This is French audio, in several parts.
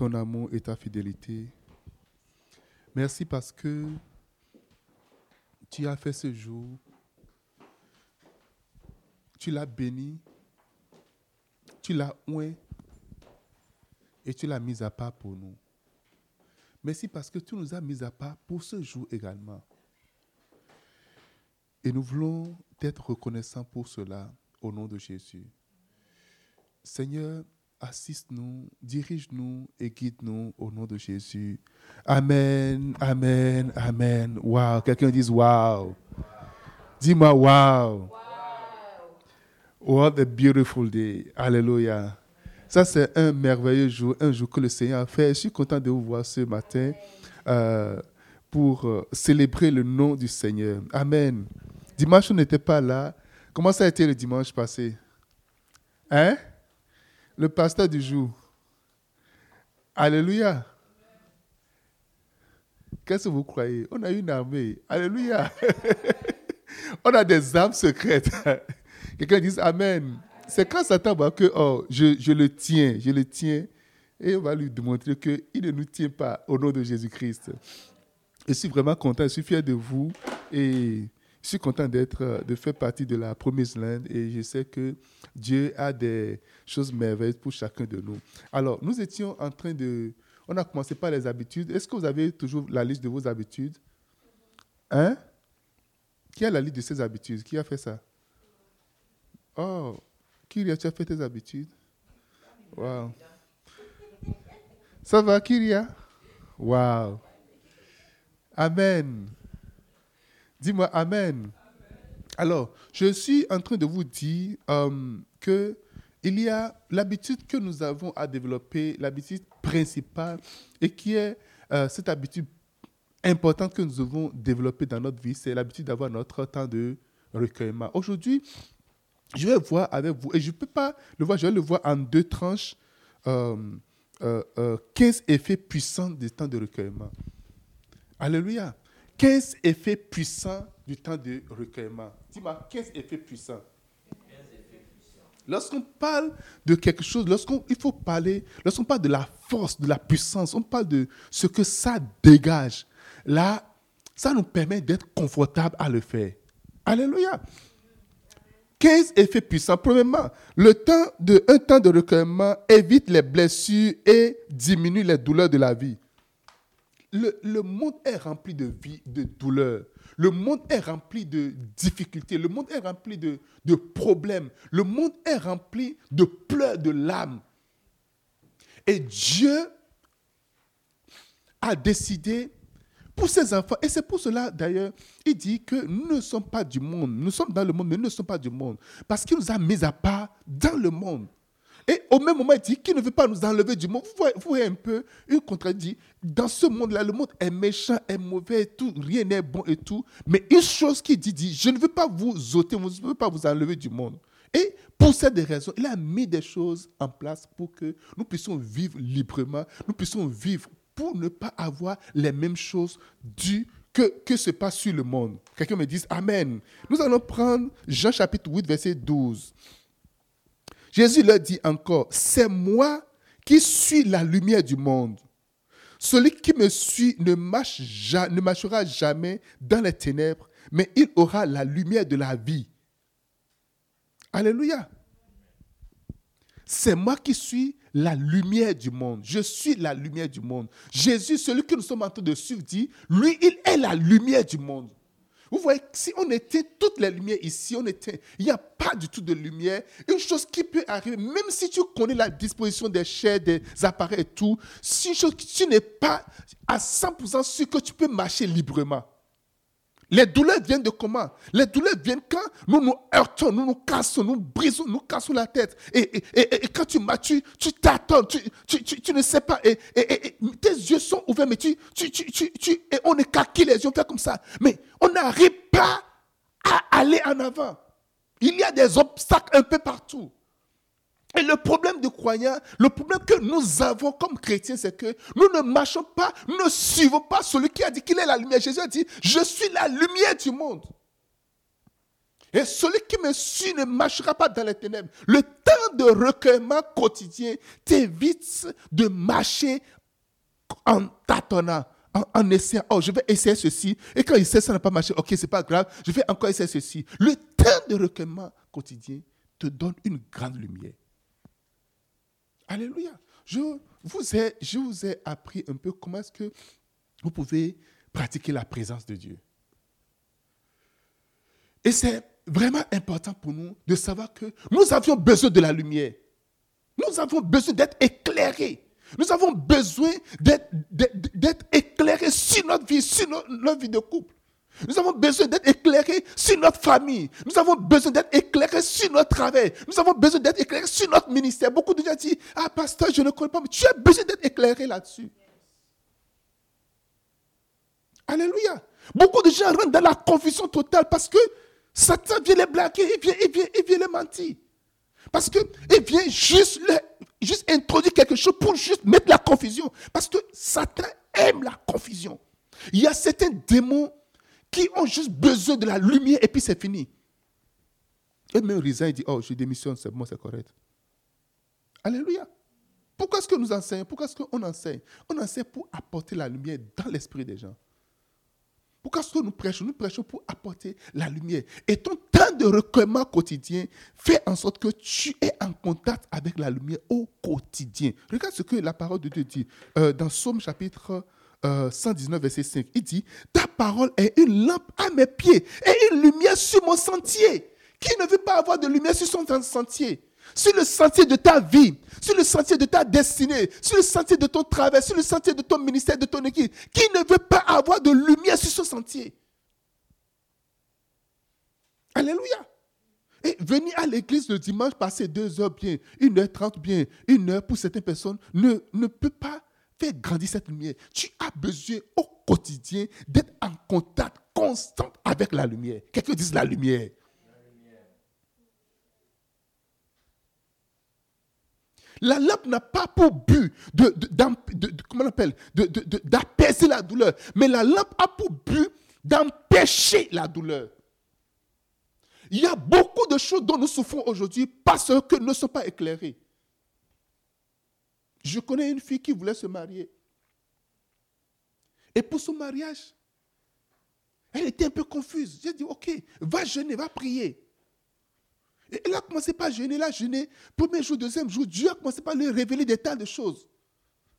ton amour et ta fidélité. Merci parce que tu as fait ce jour. Tu l'as béni. Tu l'as oint. Et tu l'as mis à part pour nous. Merci parce que tu nous as mis à part pour ce jour également. Et nous voulons être reconnaissants pour cela au nom de Jésus. Seigneur, assiste-nous, dirige-nous et guide-nous au nom de Jésus. Amen, amen, amen. Wow, quelqu'un dise wow. Dis-moi wow. What a beautiful day. Alléluia. Ça, c'est un merveilleux jour, un jour que le Seigneur a fait. Je suis content de vous voir ce matin euh, pour euh, célébrer le nom du Seigneur. Amen. Dimanche, on n'était pas là. Comment ça a été le dimanche passé? Hein? Le pasteur du jour. Alléluia. Qu'est-ce que vous croyez? On a une armée. Alléluia. on a des âmes secrètes. Quelqu'un dit Amen. C'est quand Satan voit que oh, je, le tiens, je le tiens, et on va lui démontrer qu'il ne nous tient pas au nom de Jésus-Christ. Je suis vraiment content, je suis fier de vous et je suis content d'être, de faire partie de la Promise Land et je sais que Dieu a des choses merveilleuses pour chacun de nous. Alors, nous étions en train de... On a commencé par les habitudes. Est-ce que vous avez toujours la liste de vos habitudes? Hein? Qui a la liste de ses habitudes? Qui a fait ça? Oh, Kyria, tu as fait tes habitudes? Wow. Ça va, Kyria? Wow. Amen. Dis-moi Amen. Alors, je suis en train de vous dire euh, que il y a l'habitude que nous avons à développer, l'habitude principale, et qui est euh, cette habitude importante que nous devons développer dans notre vie, c'est l'habitude d'avoir notre temps de recueillement. Aujourd'hui, je vais voir avec vous, et je ne peux pas le voir, je vais le voir en deux tranches, euh, 15 effets puissants du temps de recueillement. Alléluia. 15 effets puissants du temps de recueillement? Dis-moi, 15 effets puissants. Lorsqu'on parle de quelque chose, lorsqu'on il faut parler, lorsqu'on parle de la force, de la puissance, on parle de ce que ça dégage. Là, ça nous permet d'être confortable à le faire. Alléluia. 15 effets puissants. Premièrement, le temps de, un temps de recueillement évite les blessures et diminue les douleurs de la vie. Le, monde est rempli de vie, de douleurs. Le monde est rempli de difficultés. Le monde est rempli de, problèmes. Le monde est rempli de pleurs de larmes. Et Dieu a décidé pour ses enfants, et c'est pour cela d'ailleurs, il dit que nous ne sommes pas du monde. Nous sommes dans le monde, mais nous ne sommes pas du monde. Parce qu'il nous a mis à part dans le monde. Et au même moment, il dit qu'il ne veut pas nous enlever du monde? Vous voyez, un peu une contredit. Dans ce monde-là, le monde est méchant, est mauvais, tout, rien n'est bon et tout. Mais une chose qu'il dit, dit, je ne veux pas vous ôter, je ne veux pas vous enlever du monde. Et pour cette raison, il a mis des choses en place pour que nous puissions vivre librement, nous puissions vivre pour ne pas avoir les mêmes choses dues que, que se passe sur le monde. Quelqu'un me dit Amen. Nous allons prendre Jean chapitre 8, verset 12. Jésus leur dit encore, c'est moi qui suis la lumière du monde. Celui qui me suit ne, marche, ne marchera jamais dans les ténèbres, mais il aura la lumière de la vie. Alléluia. C'est moi qui suis la lumière du monde. Je suis la lumière du monde. Jésus, celui que nous sommes en train de suivre, dit, lui, il est la lumière du monde. Vous voyez, si on éteint toutes les lumières ici, on éteint, il n'y a pas du tout de lumière. Une chose qui peut arriver, même si tu connais la disposition des chairs, des appareils et tout, si tu n'es pas à 100% sûr que tu peux marcher librement. Les douleurs viennent de comment? Les douleurs viennent quand nous nous heurtons, nous nous cassons, nous brisons, nous cassons la tête. Et, quand tu m'as, tu t'attends, tu, tu, ne sais pas. Et, tes yeux sont ouverts, mais tu, tu, tu, et on écarquille les yeux, on fait comme ça. Mais on n'arrive pas à aller en avant. Il y a des obstacles un peu partout. Et le problème du croyant, le problème que nous avons comme chrétiens, c'est que nous ne marchons pas, nous ne suivons pas celui qui a dit qu'il est la lumière. Jésus a dit, je suis la lumière du monde. Et celui qui me suit ne marchera pas dans les ténèbres. Le temps de recueillement quotidien t'évite de marcher en tâtonnant, en, essayant. Oh, je vais essayer ceci. Et quand il sait ça n'a pas marché, ok, c'est pas grave, je vais encore essayer ceci. Le temps de recueillement quotidien te donne une grande lumière. Alléluia. Je vous ai, appris un peu comment est-ce que vous pouvez pratiquer la présence de Dieu. Et c'est vraiment important pour nous de savoir que nous avions besoin de la lumière. Nous avons besoin d'être éclairés. Nous avons besoin d'être éclairés sur notre vie, sur notre vie de couple. Nous avons besoin d'être éclairés sur notre famille. Nous avons besoin d'être éclairés sur notre travail. Nous avons besoin d'être éclairés sur notre ministère. Beaucoup de gens disent, ah pasteur, je ne connais pas, mais tu as besoin d'être éclairé là-dessus. Alléluia. Beaucoup de gens rentrent dans la confusion totale parce que Satan vient les blaguer, il vient, vient, vient les mentir. Parce qu'il vient juste, juste introduire quelque chose pour juste mettre la confusion. Parce que Satan aime la confusion. Il y a certains démons qui ont juste besoin de la lumière et puis c'est fini. Et même Rizan, il dit, oh, je démissionne, c'est bon, c'est correct. Alléluia. Pourquoi est-ce que nous enseignons? Pourquoi est-ce qu'on enseigne? On enseigne pour apporter la lumière dans l'esprit des gens. Pourquoi est-ce que nous prêchons? Nous prêchons pour apporter la lumière. Et ton temps de recueillement quotidien fait en sorte que tu es en contact avec la lumière au quotidien. Regarde ce que la parole de Dieu dit euh, dans Somme chapitre 119, euh, verset 5. Il dit, ta parole est une lampe à mes pieds et une lumière sur mon sentier. Qui ne veut pas avoir de lumière sur son sentier? Sur le sentier de ta vie, sur le sentier de ta destinée, sur le sentier de ton travail, sur le sentier de ton ministère, de ton équipe, qui ne veut pas avoir de lumière sur ce sentier. Alléluia. Et venir à l'église le dimanche, passer deux heures bien, une heure trente bien, une heure pour certaines personnes, ne, ne peut pas faire grandir cette lumière. Tu as besoin au quotidien d'être en contact constant avec la lumière. Quelqu'un dit la lumière. La lampe n'a pas pour but de, comment on appelle, d'apaiser la douleur, mais la lampe a pour but d'empêcher la douleur. Il y a beaucoup de choses dont nous souffrons aujourd'hui parce que ne sont pas éclairées. Je connais une fille qui voulait se marier. Et pour son mariage, elle était un peu confuse. J'ai dit, ok, va jeûner, va prier. Et elle a commencé par jeûner, elle a jeûné. Premier jour, deuxième jour, Dieu a commencé par lui révéler des tas de choses.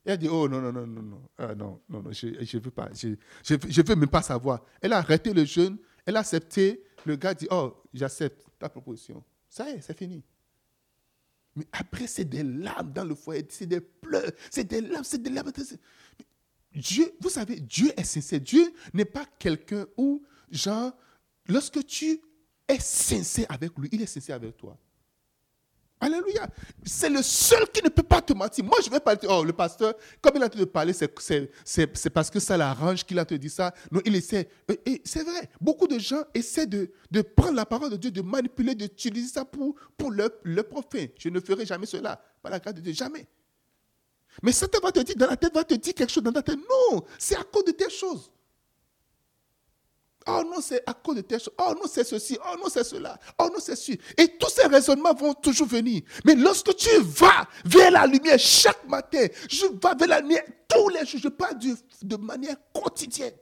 Elle a dit, oh non, non, non, non, non, ah, non, non, non, je ne veux pas, je ne veux même pas savoir. Elle a arrêté le jeûne, elle a accepté. Le gars dit, oh, j'accepte ta proposition. Ça y est, c'est fini. Mais après, c'est des larmes dans le foyer, c'est des pleurs, c'est des larmes, c'est des larmes. Dieu, vous savez, Dieu est sincère. Dieu n'est pas quelqu'un où, genre, lorsque tu est sincère avec lui, il est sincère avec toi. Alléluia. C'est le seul qui ne peut pas te mentir. Moi, je ne vais pas dire, oh, le pasteur, comme il a te parler, c'est parce que ça l'arrange qu'il a te dit ça. Non, il essaie. Et c'est vrai, beaucoup de gens essaient de, de, prendre la parole de Dieu, de manipuler, d'utiliser ça pour, pour le, le profane. Je ne ferai jamais cela. Par la grâce de Dieu, jamais. Mais Satan va te dire, dans la tête, va te dire quelque chose dans ta tête. Non, c'est à cause de tes choses. Oh non, c'est à cause de tes choses. Oh non, c'est ceci. Oh non, c'est cela. Oh non, c'est ceci. Et tous ces raisonnements vont toujours venir. Mais lorsque tu vas vers la lumière chaque matin, je vais vers la lumière tous les jours, je parle de, manière quotidienne.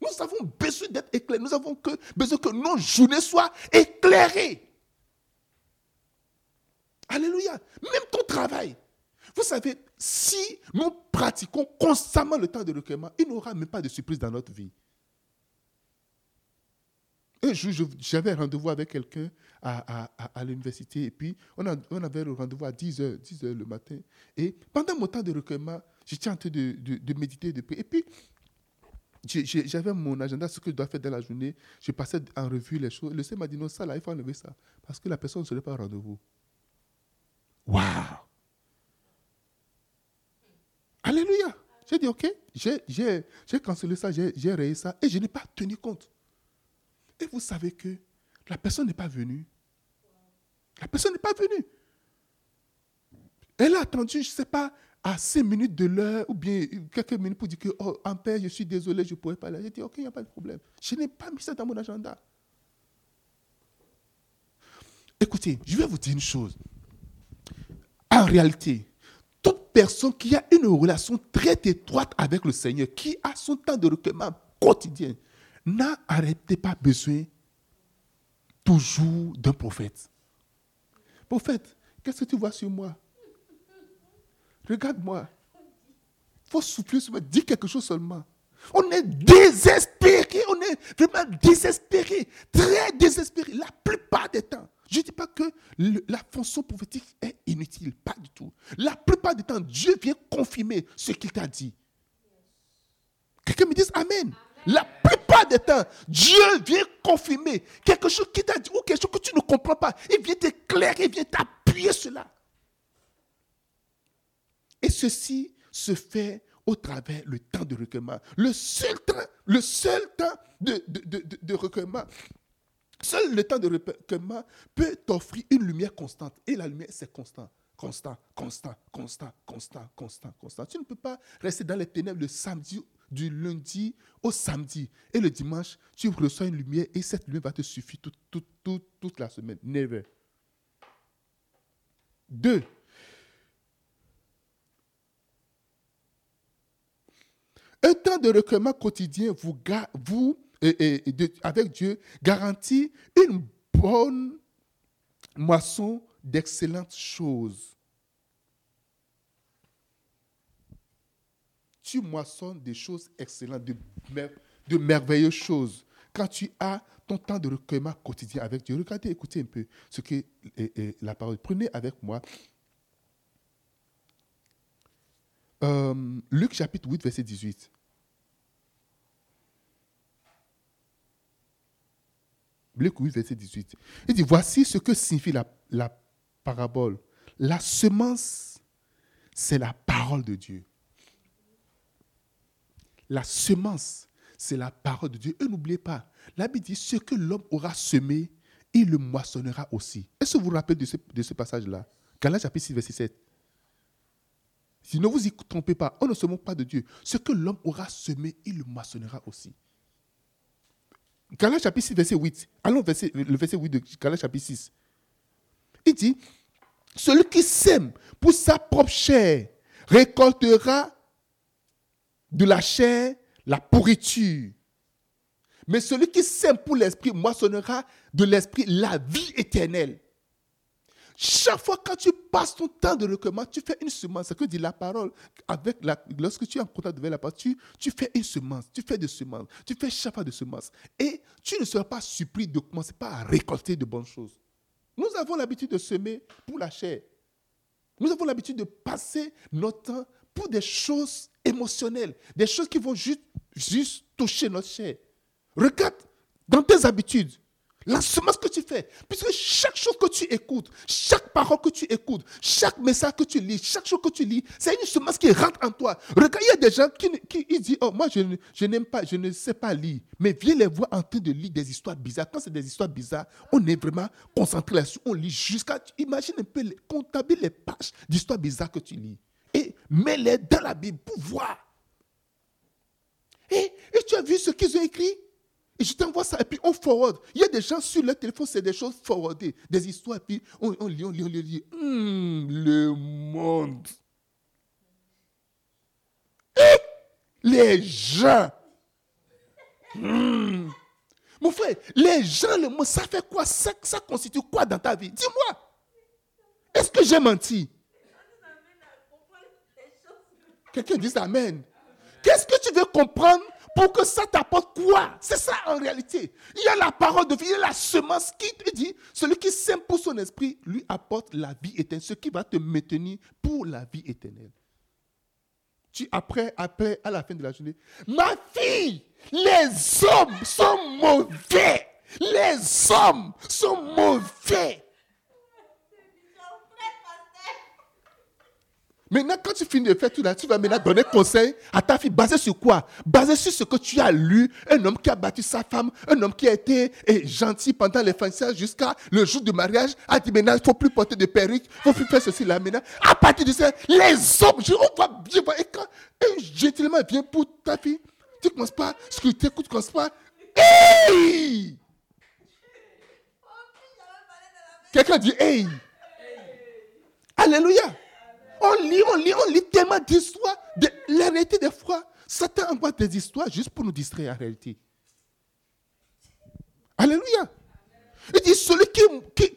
Nous avons besoin d'être éclairés. Nous avons besoin que nos journées soient éclairées. Alléluia. Même ton travail. Vous savez, si nous pratiquons constamment le temps de recueillement, il n'y aura même pas de surprise dans notre vie. Un jour, j'avais rendez-vous avec quelqu'un à, l'université et puis on, avait le rendez-vous à 10h, 10 le matin. Et pendant mon temps de recueillement, j'étais en train de, méditer, de prier. Et puis, j'avais mon agenda, ce que je dois faire dans la journée. Je passais en revue les choses. Le Seigneur m'a dit non, ça là, il faut enlever ça. Parce que la personne ne serait pas au rendez-vous. Waouh! Alléluia! J'ai dit, OK, j'ai cancellé ça, j'ai rayé ça et je n'ai pas tenu compte. Et vous savez que la personne n'est pas venue. La personne n'est pas venue. Elle a attendu, je ne sais pas, à 5 minutes de l'heure ou bien quelques minutes pour dire que, oh, en père, je suis désolé, je ne pourrais pas aller. J'ai dit, ok, il n'y a pas de problème. Je n'ai pas mis ça dans mon agenda. Écoutez, je vais vous dire une chose. En réalité, toute personne qui a une relation très étroite avec le Seigneur, qui a son temps de recueillement quotidien, n'a pas besoin toujours d'un prophète. Prophète, qu'est-ce que tu vois sur moi? Regarde-moi. Il faut souffler sur moi. Dis quelque chose seulement. On est désespéré, on est vraiment désespéré, très désespéré, la plupart des temps. Je ne dis pas que la fonction prophétique est inutile, pas du tout. La plupart des temps, Dieu vient confirmer ce qu'il t'a dit. Quelqu'un me dit Amen. La plupart des temps, Dieu vient confirmer quelque chose qu'il t'a dit ou quelque chose que tu ne comprends pas. Il vient t'éclairer, il vient t'appuyer cela. Et ceci se fait au travers le temps de recueillement. Le seul temps, le seul temps de, de, recueillement, seul le temps de recueillement peut t'offrir une lumière constante. Et la lumière, c'est constant. Constant, constant, constant, constant, constant, constant. Tu ne peux pas rester dans les ténèbres le samedi, du lundi au samedi. Et le dimanche, tu reçois une lumière et cette lumière va te suffire toute, toute, toute, toute la semaine. Never. Deux, Un temps de recueillement quotidien vous, vous avec Dieu garantit une bonne moisson d'excellentes choses. Tu moissonnes des choses excellentes, de, merveilleuses choses. Quand tu as ton temps de recueillement quotidien avec Dieu, regardez, écoutez un peu ce que la parole. Prenez avec moi euh, Luc chapitre 8, verset 18. Luc 8, verset 18. Il dit, voici ce que signifie la parabole. La semence, c'est la parole de Dieu. La semence, c'est la parole de Dieu. Et n'oubliez pas, la Bible dit, ce que l'homme aura semé, il le moissonnera aussi. Est-ce que vous vous rappelez de ce, passage-là? Galates chapitre 6, verset 7. Si ne vous y trompez pas, on ne se moque pas de Dieu. Ce que l'homme aura semé, il le moissonnera aussi. Galates chapitre 6, verset 8. Allons verset, le verset 8 de Galates chapitre 6. Il dit, celui qui sème pour sa propre chair récoltera de la chair la pourriture. Mais celui qui sème pour l'esprit moissonnera de l'esprit la vie éternelle. Chaque fois quand tu passes ton temps de recueillement, tu fais une semence. Ce que dit la parole, avec la, lorsque tu es en contact avec la parole, tu, fais une semence, tu fais des semences, tu fais chaque fois des semences. Et tu ne seras pas surpris de commencer pas à récolter de bonnes choses. Nous avons l'habitude de semer pour la chair. Nous avons l'habitude de passer notre temps pour des choses émotionnelles, des choses qui vont juste, toucher notre chair. Regarde dans tes habitudes. La semence que tu fais, puisque chaque chose que tu écoutes, chaque parole que tu écoutes, chaque message que tu lis, chaque chose que tu lis, c'est une semence qui rentre en toi. Regarde, il y a des gens qui, qui disent, oh, moi, je, je n'aime pas, je ne sais pas lire. Mais viens les voir en train de lire des histoires bizarres. Quand c'est des histoires bizarres, on est vraiment concentré là-dessus. On lit jusqu'à, imagine un peu, comptabilise les pages d'histoires bizarres que tu lis. Et mets-les dans la Bible pour voir. Et, et tu as vu ce qu'ils ont écrit? Et je t'envoie ça, et puis on forward. Il y a des gens sur le téléphone, c'est des choses forwardées, des histoires, et puis on, lit, on lit, on lit, hmm, le monde. Et les gens. Hmm. Mon frère, les gens, le monde, ça fait quoi? Ça constitue quoi dans ta vie? Dis-moi. Est-ce que j'ai menti? Quelqu'un dit Amen. Qu'est-ce que tu veux comprendre pour que ça t'apporte quoi? C'est ça en réalité. Il y a la parole de vie, il y a la semence qui te dit, celui qui sème pour son esprit, lui apporte la vie éternelle, ce qui va te maintenir pour la vie éternelle. Tu après, après, à la fin de la journée, ma fille, les hommes sont mauvais. Les hommes sont mauvais. Maintenant, quand tu finis de faire tout là, tu vas maintenant donner conseil à ta fille basé sur quoi? Basé sur ce que tu as lu. Un homme qui a battu sa femme, un homme qui a été eh, gentil pendant les jusqu'à le jour du mariage, a dit maintenant, il ne faut plus porter de perruque, il ne faut plus faire ceci là maintenant. À partir de ça, les hommes, je vois bien, et quand un gentleman vient pour ta fille, tu ne commences pas, ce que tu écoutes, tu ne commences pas. Hey Quelqu'un dit Hey. Alléluia. On lit, on lit, on lit tellement d'histoires. De, la réalité des fois, Satan envoie des histoires juste pour nous distraire en réalité. Alléluia. Il dit, celui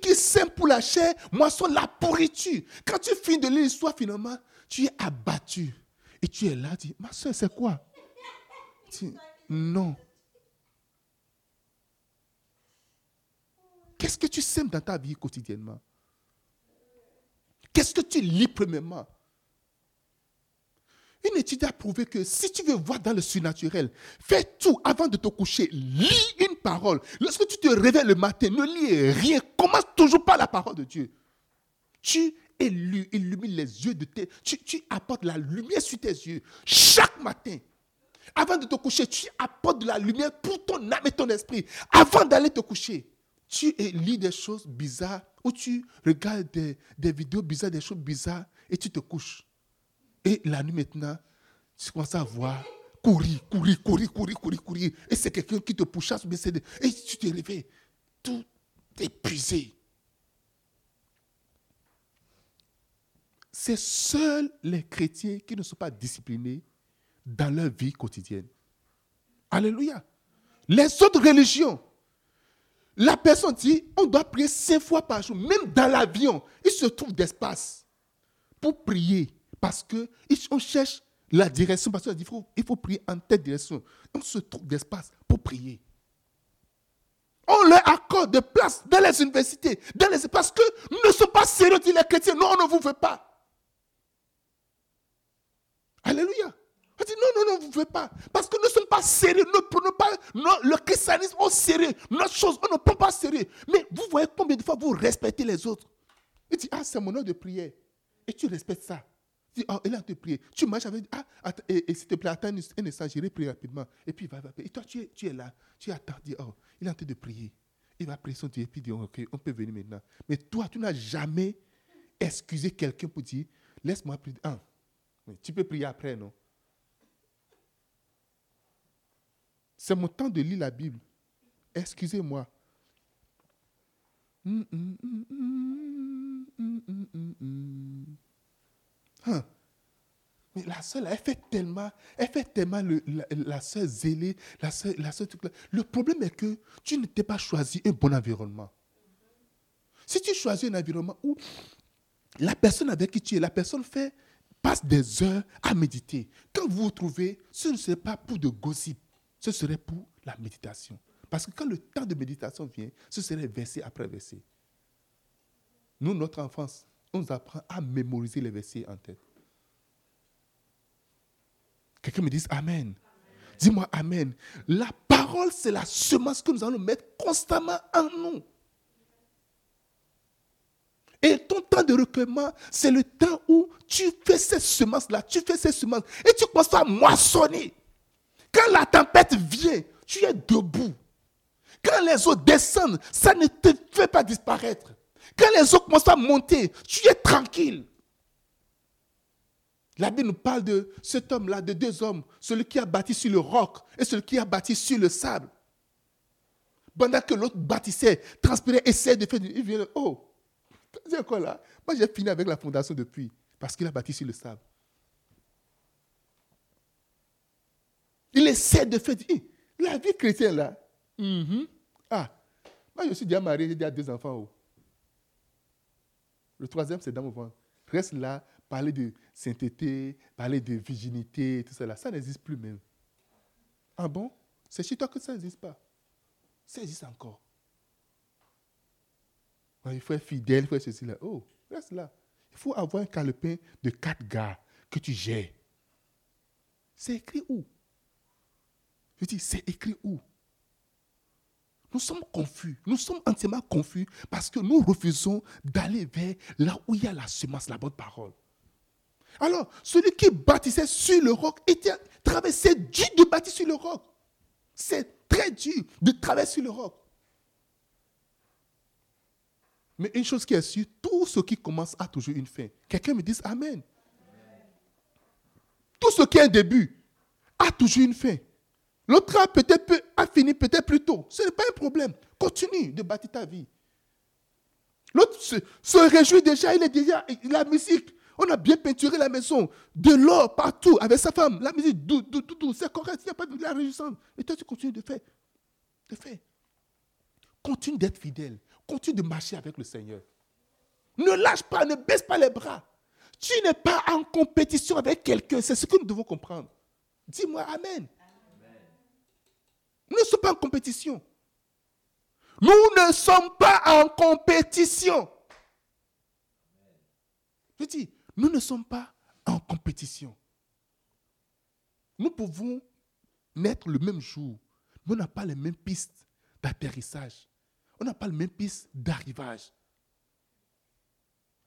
qui, sème pour la chair, moissonne la pourriture. Quand tu finis de lire l'histoire, finalement, tu es abattu. Et tu es là, tu dis, ma soeur, c'est quoi? Non. Qu'est-ce que tu sèmes dans ta vie quotidiennement? Qu'est-ce que tu lis premièrement? Une étude a prouvé que si tu veux voir dans le surnaturel, fais tout avant de te coucher. Lis une parole. Lorsque tu te réveilles le matin, ne lis rien. Commence toujours par la parole de Dieu. Tu élu, illumine les yeux de tes... Tu, tu apportes la lumière sur tes yeux chaque matin. Avant de te coucher, tu apportes de la lumière pour ton âme et ton esprit. Avant d'aller te coucher, tu lis des choses bizarres ou tu regardes des, vidéos bizarres, des choses bizarres et tu te couches. Et la nuit maintenant, tu commences à voir courir, courir, courir, courir, courir, courir. Et c'est quelqu'un qui te pousse, et tu te réveilles tout épuisé. C'est seuls les chrétiens qui ne sont pas disciplinés dans leur vie quotidienne. Alléluia. Les autres religions, la personne dit, on doit prier cinq fois par jour. Même dans l'avion, il se trouve d'espace pour prier. Parce qu'on cherche la direction. Parce qu'il faut, il faut prier en telle direction. On se trouve d'espace pour prier. On leur accorde de place dans les universités, dans les, parce que nous ne sommes pas sérieux, les chrétiens. Non, on ne vous veut pas. Alléluia. On dit non, non, non, vous ne pouvez pas. Parce que nous ne sommes pas sérieux. Nous ne prenons pas le christianisme au sérieux. Notre chose, on ne prend pas sérieux. Mais vous voyez combien de fois vous respectez les autres? Il dit, ah, c'est mon heure de prière. Et tu respectes ça. Il dit, ah, il a de prier. Tu marches avec, ah, et, s'il te plaît, attends un instant, j'irai prier rapidement. Et puis il va, va Et toi, tu es, tu là. Tu attends, dis, oh, il est en train de prier. Il va prier son Dieu et puis dit, ok, on peut venir maintenant. Mais toi, tu n'as jamais excusé quelqu'un pour dire, laisse-moi prier. Ah, tu peux prier après, non? C'est mon temps de lire la Bible. Excusez-moi. Hum, hum, hum, hein? Mais la soeur, elle fait tellement, elle fait tellement le, la, la soeur zélée, la soeur, la soeur, Le problème est que tu ne t'es pas choisi un bon environnement. Si tu choisis un environnement où la personne avec qui tu es, la personne fait passe des heures à méditer. Quand vous vous trouvez, ce ne serait pas pour de gossip, ce serait pour la méditation. Parce que quand le temps de méditation vient, ce serait verset après verset. Nous, notre enfance, on nous apprend à mémoriser les versets en tête. Quelqu'un me dise Amen. Dis-moi Amen. La parole, c'est la semence que nous allons mettre constamment en nous. Et ton temps de recueillement, c'est le temps où tu fais ces semences-là, tu fais ces semences, et tu commences à moissonner. La tempête vient, tu es debout. Quand les eaux descendent, ça ne te fait pas disparaître. Quand les eaux commencent à monter, tu es tranquille. La Bible nous parle de cet homme-là, de deux hommes, celui qui a bâti sur le roc et celui qui a bâti sur le sable. Pendant que l'autre bâtissait, transpirait, essayait de faire du... Il vient, oh, c'est quoi là? Moi, j'ai fini avec la fondation depuis, parce qu'il a bâti sur le sable. Il essaie de faire. La vie chrétienne, là. Mm-hmm. Ah, moi, je suis déjà marié, j'ai déjà deux enfants. Oh. Le troisième, c'est dans mon ventre. Reste là, parler de sainteté, parler de virginité, tout ça. Ça n'existe plus même. Ah bon? C'est chez toi que ça n'existe pas. Ça existe encore. Il faut être fidèle, il faut être ceci là. Oh, reste là. Il faut avoir un calepin de quatre gars que tu gères. C'est écrit où? Je dis, c'est écrit où? Nous sommes confus. Nous sommes entièrement confus parce que nous refusons d'aller vers là où il y a la semence, la bonne parole. Alors, celui qui bâtissait sur le roc était traversé dur de bâtir sur le roc. C'est très dur de traverser sur le roc. Mais une chose qui est sûre, tout ce qui commence a toujours une fin. Quelqu'un me dise Amen. Tout ce qui est un début a toujours une fin. L'autre a peut-être fini peut-être plus tôt. Ce n'est pas un problème. Continue de bâtir ta vie. L'autre se, se réjouit déjà, il est déjà, la musique. On a bien peinturé la maison, de l'or partout, avec sa femme. La musique, dou, dou, dou, c'est correct, il n'y a pas de la réjouissance. Et toi, tu continues de faire. De faire. Continue d'être fidèle. Continue de marcher avec le Seigneur. Ne lâche pas, ne baisse pas les bras. Tu n'es pas en compétition avec quelqu'un. C'est ce que nous devons comprendre. Dis-moi Amen. Nous ne sommes pas en compétition. Nous ne sommes pas en compétition. Je dis, nous ne sommes pas en compétition. Nous pouvons naître le même jour, mais on n'a pas les mêmes pistes d'atterrissage. On n'a pas les mêmes pistes d'arrivage.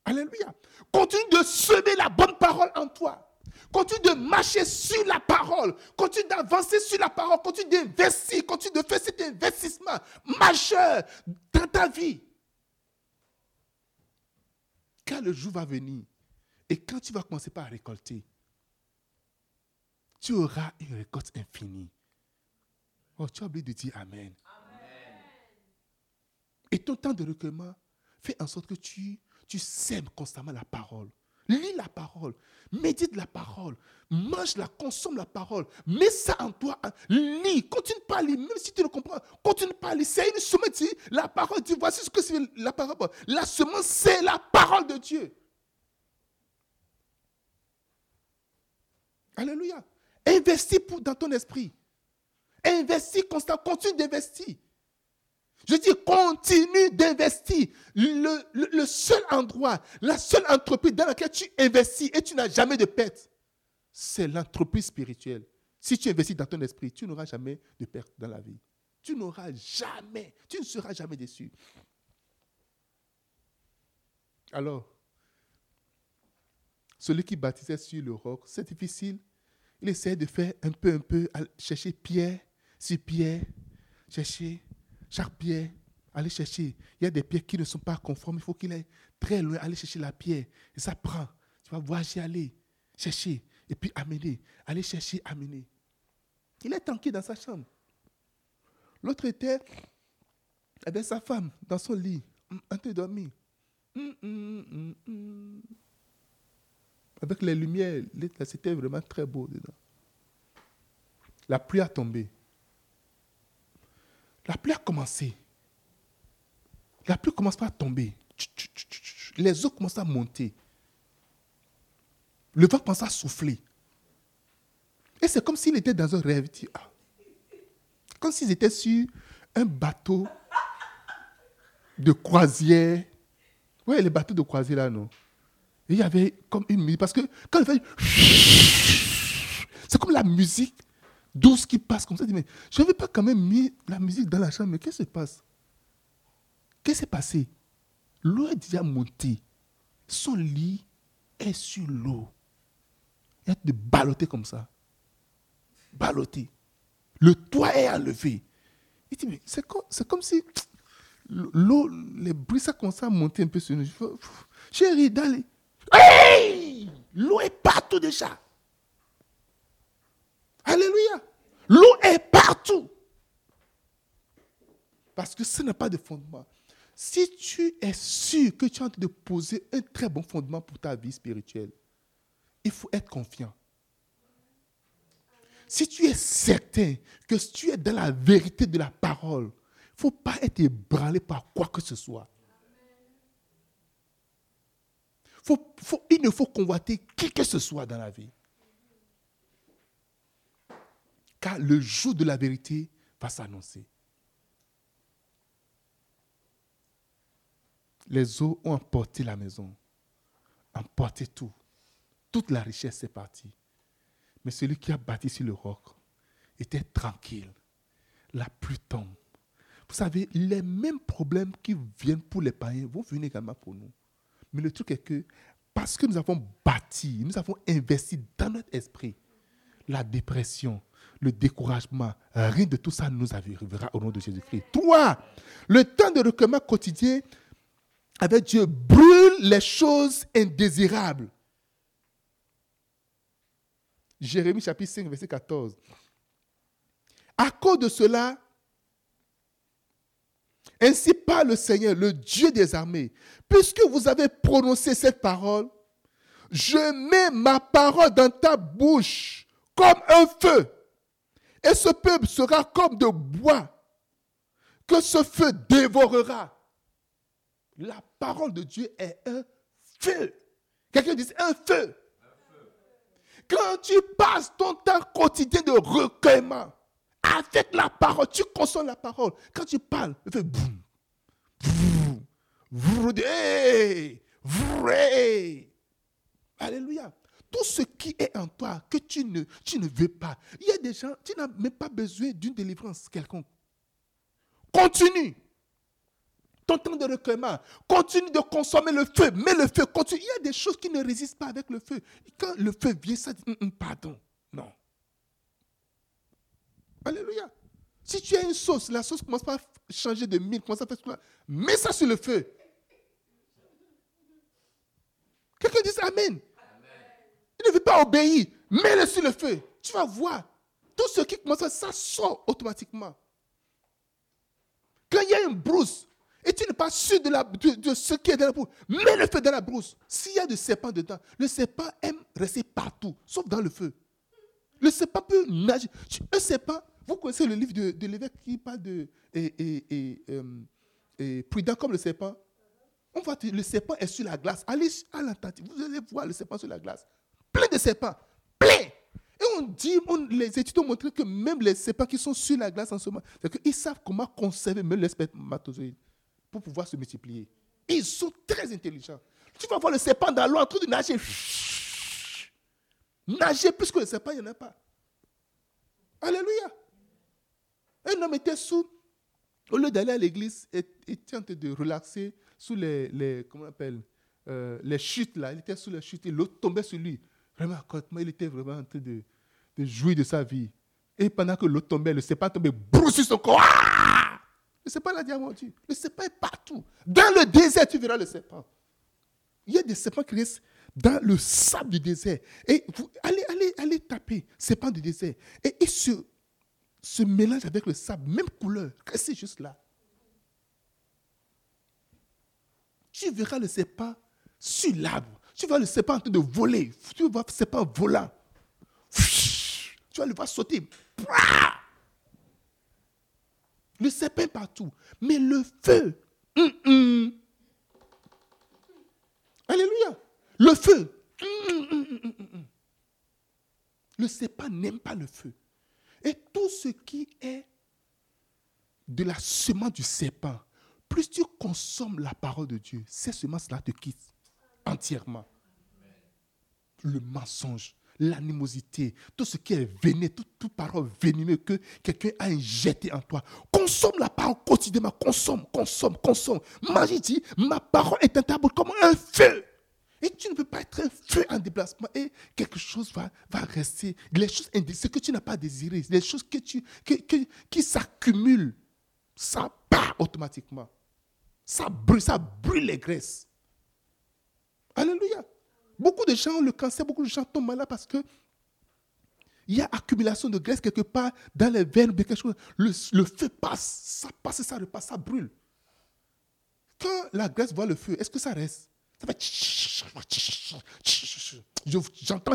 Alléluia. Continue de semer la bonne parole en toi. Continue de marcher sur la parole. Continue d'avancer sur la parole. Continue d'investir. Continue de faire cet investissement majeur dans ta vie. Quand le jour va venir et quand tu vas commencer par récolter, tu auras une récolte infinie. Oh, tu as oublié de dire Amen. Amen. Et ton temps de recueillement fait en sorte que tu, tu sèmes constamment la parole. Lis la parole, médite la parole, mange-la, consomme la parole, mets ça en toi, lis, continue pas à lire, même si tu ne comprends continue pas à lire. C'est une semence, la parole dit, voici ce que c'est la parole. La semence, c'est la parole de Dieu. Alléluia. Investis dans ton esprit. Investis constamment, continue d'investir. Je dis, continue d'investir. Le, seul endroit, la seule entreprise dans laquelle tu investis et tu n'as jamais de perte, c'est l'entreprise spirituelle. Si tu investis dans ton esprit, tu n'auras jamais de perte dans la vie. Tu n'auras jamais, tu ne seras jamais déçu. Alors, celui qui baptisait sur le roc, c'est difficile. Il essaie de faire un peu, un peu, chercher pierre sur pierre, chercher chaque pierre, aller chercher. Il y a des pierres qui ne sont pas conformes. Il faut qu'il aille très loin, aller chercher la pierre. Et ça prend. Tu vas voyager, aller chercher. Et puis amener. Aller chercher, amener. Il est tranquille dans sa chambre. L'autre était avec sa femme dans son lit, en train de. Hum, hum, hum, avec les lumières, c'était vraiment très beau dedans. La pluie a tombé. La pluie a commencé. La pluie commence pas à tomber. Les eaux commencent à monter. Le vent commence à souffler. Et c'est comme s'il était dans un rêve. Ah. Comme s'ils étaient sur un bateau de croisière. Oui, les bateaux de croisière là, non. Il y avait comme une musique. Parce que quand il fait. C'est comme la musique douce qui passe comme ça. mais je n'avais pas quand même mis la musique dans la chambre, mais qu'est-ce qui se passe? Qu'est-ce qui s'est passé? L'eau est déjà montée. Son lit est sur l'eau. Il a de balloter comme ça. Balloter. Le toit est enlevé. Il dit, mais c'est comme, comme, si l'eau, les bruits, ça commence à monter un peu sur nous. Chérie, d'aller. L'eau est partout déjà. Alléluia. L'eau est partout. Parce que ce n'est pas de fondement. Si tu es sûr que tu es en train de poser un très bon fondement pour ta vie spirituelle, il faut être confiant. Si tu es certain que tu es dans la vérité de la parole, il ne faut pas être ébranlé par quoi que ce soit. il ne faut convoiter qui que ce soit dans la vie. Car le jour de la vérité va s'annoncer. Les eaux ont emporté la maison, emporté tout. Toute la richesse est partie. Mais celui qui a bâti sur le roc était tranquille. La pluie tombe. Vous savez, les mêmes problèmes qui viennent pour les païens vont venir également pour nous. Mais le truc est que parce que nous avons bâti, nous avons investi dans notre esprit la dépression, le découragement, rien de tout ça nous arrivera au nom de Jésus-Christ. Toi, le temps de recueillement quotidien avec Dieu brûle les choses indésirables. Jérémie chapitre 5, verset 14. À cause de cela, Ainsi parle le Seigneur, le Dieu des armées. Puisque vous avez prononcé cette parole, je mets ma parole dans ta bouche comme un feu. Et ce peuple sera comme de bois que ce feu dévorera. La parole de Dieu est un feu. Quelqu'un dit un feu. Quand tu passes ton temps quotidien de recueillement avec la parole, tu consommes la parole. Quand tu parles, il fait boum, boum, Alléluia. Tout ce qui est en toi que tu ne, veux pas. Il y a des gens, tu n'as même pas besoin d'une délivrance quelconque. Continue ton temps de recueillement. Continue de consommer le feu. Mais le feu continue. Il y a des choses qui ne résistent pas avec le feu. quand le feu vient, ça dit, hum, hum, pardon. Non. Alléluia. Si tu as une sauce, la sauce commence pas à changer de mine, commence à faire ce mets ça sur le feu. Quelqu'un dit Amen. Il ne veut pas obéir. Mets-le sur le feu. Tu vas voir. Tout ce qui commence, ça sort automatiquement. Quand il y a une brousse, et tu n'es pas sûr de, la, ce qui est dans la brousse, mets le feu dans la brousse. S'il y a du serpent dedans, le serpent aime rester partout, sauf dans le feu. Le serpent peut nager. Un serpent, vous connaissez le livre de, l'évêque qui parle de et, euh, prudent comme le serpent? On voit le serpent est sur la glace. Allez à l'Antarctique, vous allez voir le serpent sur la glace. Plein de serpents. Plein. Et on dit, les études ont montré que même les serpents qui sont sur la glace en ce moment, c'est qu'ils savent comment conserver même les spermatozoïdes pour pouvoir se multiplier. Ils sont très intelligents. Tu vas voir le serpent dans l'eau en train de nager. Nager plus que le serpent, il n'y en a pas. Alléluia. Un homme était sous, au lieu d'aller à l'église, il était en train de relaxer sous les, les comment on appelle, euh, les chutes là. Il était sous les chutes et l'eau tombait sur lui. Vraiment, il était vraiment en train de, de jouir de sa vie. Et pendant que l'eau tombait, le serpent tombait, sur son corps. Ah! Le serpent l'a dit Le serpent est partout. Dans le désert, tu verras le serpent. Il y a des serpents qui restent dans le sable du désert. Et allez, allez, allez taper serpent du désert. Et il se, se mélange avec le sable, même couleur. C'est juste là. Tu verras le serpent sur l'arbre. Tu vas le serpent en train de voler. Tu vas le serpent volant. Tu vas le voir sauter. Le serpent partout. Mais le feu. Alléluia. Le feu. Le serpent n'aime pas le feu. Et tout ce qui est de la semence du serpent, plus tu consommes la parole de Dieu, ces semences-là te quittent entièrement. Le mensonge, l'animosité, tout ce qui est véné, toute, parole vénimeuse que quelqu'un a injecté en toi. Consomme la parole quotidiennement, consomme, consomme, consomme. Magie dit, ma parole est un tableau comme un feu. Et tu ne peux pas être un feu en déplacement et quelque chose va, va rester. Les choses ce que tu n'as pas désiré, les choses que tu, qui s'accumulent, ça part automatiquement. Ça brûle, ça brûle les graisses. Alléluia. Beaucoup de gens ont le cancer, beaucoup de gens tombent malades parce que il y a accumulation de graisse quelque part dans les veines ou quelque chose. Le, feu passe, ça passe, ça repasse, ça brûle. Quand la graisse voit le feu, est-ce que ça reste Ça fait. J'entends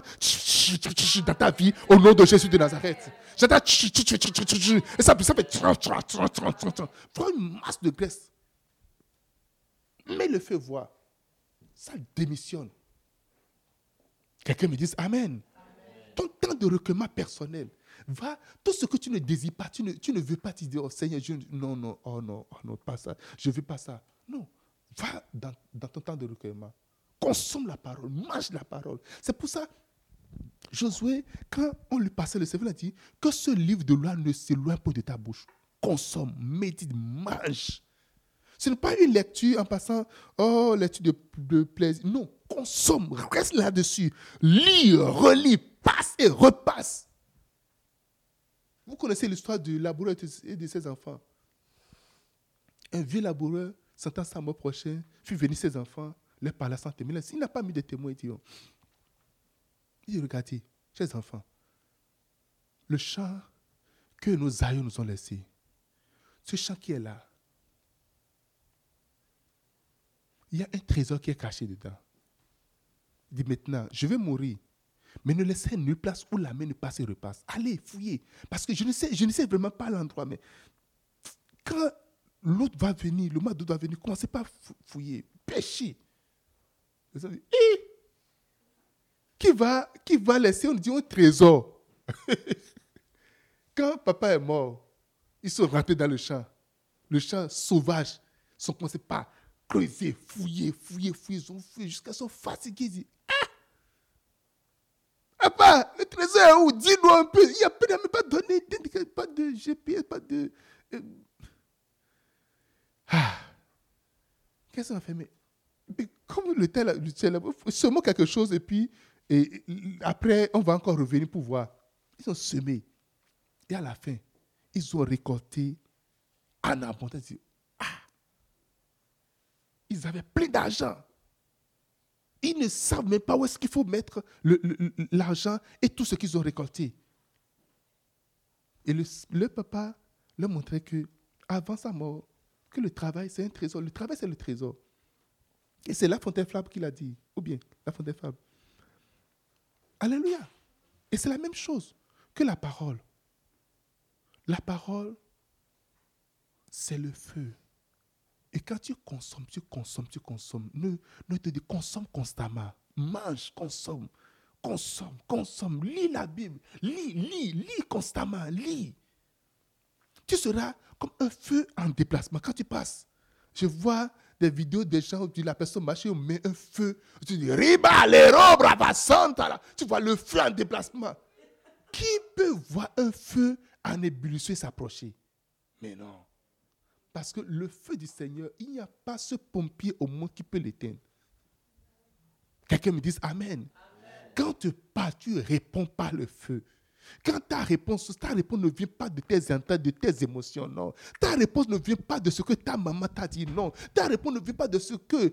dans ta vie au nom de Jésus de Nazareth. J'entends. Et ça, ça fait. Vois une masse de graisse. Mais le feu voit. Ça démissionne. Quelqu'un me dit Amen. Ton temps de recueillement personnel. Va, tout ce que tu ne désires pas, tu ne, tu ne veux pas te dire, oh Seigneur, je, non, non, oh non, oh non, pas ça, je ne veux pas ça. Non, va dans, dans ton temps de recueillement. Consomme la parole, mange la parole. C'est pour ça, Josué, quand on lui passait le cerveau, il a dit que ce livre de loi ne s'éloigne pas de ta bouche. Consomme, médite, mange. Ce n'est pas une lecture en passant, oh, lecture de, plaisir. Non, consomme, reste là-dessus. Lis, relis, passe et repasse. Vous connaissez l'histoire du laboureur et de ses enfants. Un vieux laboureur, sentant sa mort prochaine, fit venir ses enfants, leur parla sans témoin. Il n'a pas mis de témoins, il dit, il regardez, chers enfants, le champ que nos aïeux nous ont laissé, ce champ qui est là, il y a un trésor qui est caché dedans. Il dit maintenant, je vais mourir, mais ne laissez nulle place où la main ne passe et repasse. Allez, fouillez. Parce que je ne sais, je ne sais vraiment pas l'endroit, mais quand l'autre va venir, le mois va venir, commencez pas à fouiller, pêcher. qui va, qui va laisser, on dit, un trésor? Quand papa est mort, ils sont rentrés dans le champ. Le champ sauvage. Ils commencés par creuser, fouiller, fouiller, fouiller. Ils ont fouillé jusqu'à sont fatigués. Ils disent, ah Papa, le trésor est où? Dis-nous un peu. Il n'y a pas donné, pas de GPS, pas de... Euh, ah. Qu'est-ce qu'on a fait mais, comme le tel, seulement quelque chose et puis et, après, on va encore revenir pour voir. Ils ont semé. Et à la fin, ils ont récolté en abondance. Ils avaient plein d'argent. Ils ne savent même pas où est-ce qu'il faut mettre l'argent et tout ce qu'ils ont récolté. Et le, le papa leur montrait que, avant sa mort, que le travail, c'est un trésor. Le travail, c'est le trésor. Et c'est la fontaine flamme qui l'a dit. Ou bien, la fontaine flamme. Alléluia. Et c'est la même chose que la parole. La parole, c'est le feu. Et quand tu consommes, tu consommes, tu consommes, ne, te dis consomme constamment. Mange, consomme, consomme, consomme. Lis la Bible. Lis, lis, lis constamment. Lis. Tu seras comme un feu en déplacement. Quand tu passes, je vois des vidéos des gens où la personne marche, on met un feu. Tu dis, riba, les santa. Tu vois le feu en déplacement. Qui peut voir un feu en ébullition s'approcher? Mais non. Parce que le feu du Seigneur, il n'y a pas ce pompier au monde qui peut l'éteindre. Quelqu'un me dit Amen. Quand tu parles, tu réponds par le feu. Quand ta réponse, ta réponse ne vient pas de tes intérêts, de tes émotions, non. Ta réponse ne vient pas de ce que ta maman t'a dit, non. Ta réponse ne vient pas de ce que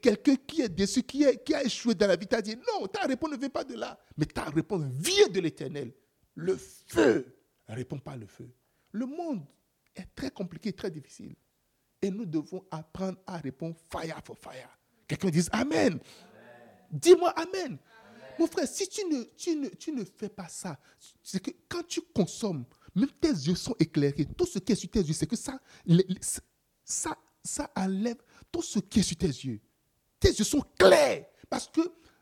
quelqu'un qui est déçu, qui, qui a échoué dans la vie t'a dit, non. Ta réponse ne vient pas de là. Mais ta réponse vient de l'éternel. Le feu répond pas le feu. Le monde est très compliqué, très difficile. Et nous devons apprendre à répondre fire for fire. Quelqu'un dit Amen. Dis-moi Amen. Mon frère, si tu ne, tu ne, tu ne fais pas ça, c'est que quand tu consommes, même tes yeux sont éclairés. Tout ce qui est sur tes yeux, c'est que ça, ça, ça enlève tout ce qui est sur tes yeux. Tes yeux sont clairs. Parce que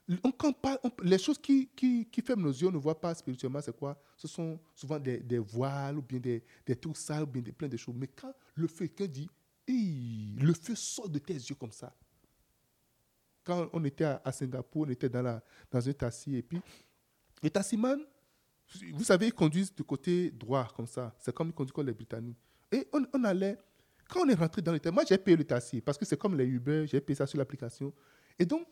on, les choses qui, qui, qui, ferment nos yeux, on ne voit pas spirituellement, c'est quoi Ce sont souvent des, des, voiles ou bien des, des trucs sales ou bien des, plein de choses. Mais quand le feu, quelqu'un dit, le feu sort de tes yeux comme ça, quand on était à, Singapour, on était dans, la, dans un taxi et puis le taximan, vous savez, ils conduisent du côté droit comme ça. C'est comme ils conduisent comme les Britanniques. Et on, allait, quand on est rentré dans le taxi, moi j'ai payé le taxi parce que c'est comme les Uber, j'ai payé ça sur l'application. Et donc,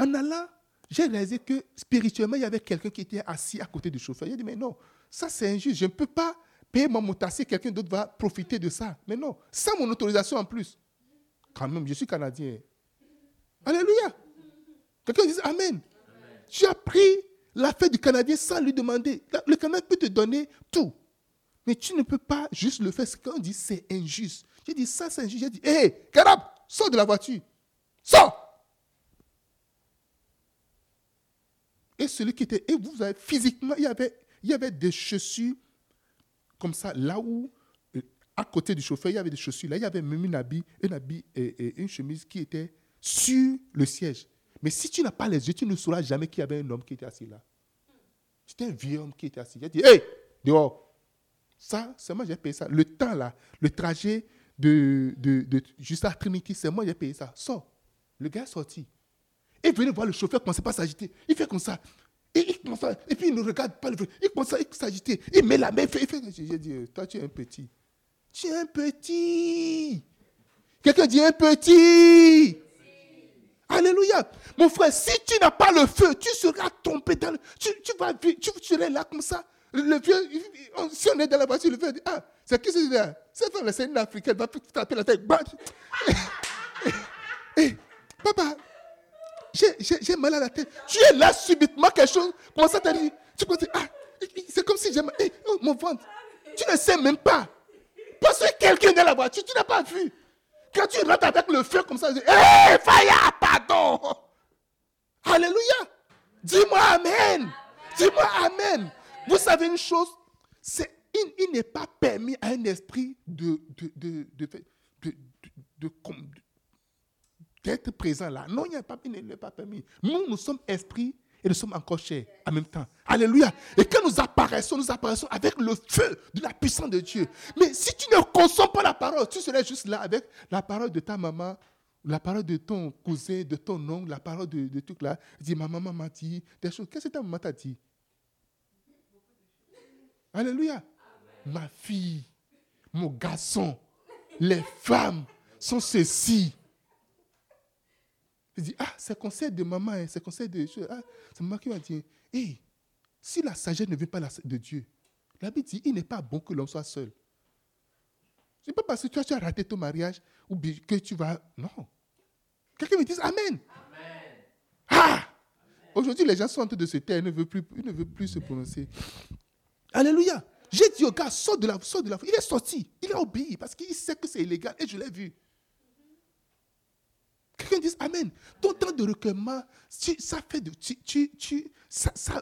en allant, j'ai réalisé que spirituellement, il y avait quelqu'un qui était assis à côté du chauffeur. Il a dit, mais non, ça c'est injuste, je ne peux pas payer mon taxi, quelqu'un d'autre va profiter de ça. Mais non, sans mon autorisation en plus. Quand même, je suis Canadien. Alléluia. Quelqu'un dit Amen. Tu as pris la fête du Canadien sans lui demander. Le Canadien peut te donner tout. Mais tu ne peux pas juste le faire. Quand on dit c'est injuste, j'ai dit ça c'est injuste. J'ai dit, hé, hey, sors de la voiture. Sors. Et celui qui était, et vous avez physiquement, il y avait, il y avait des chaussures comme ça, là où, euh, à côté du chauffeur, il y avait des chaussures. Là, il y avait même un habit, un habit et une chemise qui était sur le siège. Mais si tu n'as pas les yeux, tu ne sauras jamais qu'il y avait un homme qui était assis là. C'était un vieux homme qui était assis. J'ai dit, hé, dehors. Ça, c'est moi j'ai payé ça. Le temps là, le trajet de, de, de juste à Trinity, c'est moi j'ai payé ça. Sors. Le gars est sorti. Et venez voir le chauffeur commencer pas à s'agiter. Il fait comme ça. Et, il et puis il ne regarde pas le Il commence à s'agiter. Il met la main. Il fait, J'ai dit, toi tu es un petit. Tu es un petit. Quelqu'un dit un petit. Alléluia. Mon frère, si tu n'as pas le feu, tu seras tombé dans le... Tu, tu vas tu, tu serais là comme ça. Le vieux, si on est dans la voiture, le vieux dit, ah, c'est qui c'est là C'est une africaine, va taper la tête. hey, papa, j'ai mal à la tête. Tu es là subitement, quelque chose, comment ça t'a dit Tu peux dire, ah, c'est comme si j'ai mal. Hey, oh, mon ventre. Tu ne sais même pas. Parce que quelqu'un est dans la voiture, tu n'as pas vu. Quand tu rentres avec le feu comme ça, tu dis, hé, fire, pardon. Alléluia. Dis-moi Amen. Dis-moi Amen. Vous savez une chose, c'est il, n'est pas permis à un esprit de, de, d'être présent là. Non, il n'est pas, pas permis. Nous, nous sommes esprits et nous sommes encore chers en même temps. Alléluia. Et quand nous apparaissons, nous apparaissons avec le feu de la puissance de Dieu. Mais si tu ne consommes pas la parole, tu serais juste là avec la parole de ta maman, la parole de ton cousin, de ton oncle, la parole de, de tout là. Dis, ma maman m'a dit des choses. Qu'est-ce que ta maman t'a dit? Alléluia. Ma fille, mon garçon, les femmes sont ceci. Je dis, ah, c'est conseil de maman, hein, c'est conseil de... Ah, c'est maman qui m'a dit, hé, si la sagesse ne vient pas de Dieu, la Bible dit, il n'est pas bon que l'homme soit seul. C'est pas parce que tu as raté ton mariage ou que tu vas... Non. Quelqu'un me dit Amen. Amen. Ah! Aujourd'hui, les gens sont en train de se taire, ils ne veulent plus, ils ne veulent plus se prononcer. Alléluia. J'ai dit au gars, sors de la sors de la Il est sorti. Il a obéi parce qu'il sait que c'est illégal et je l'ai vu. Quelqu'un dit Amen. Ton temps de recueillement, ça fait. Tu, tu, tu,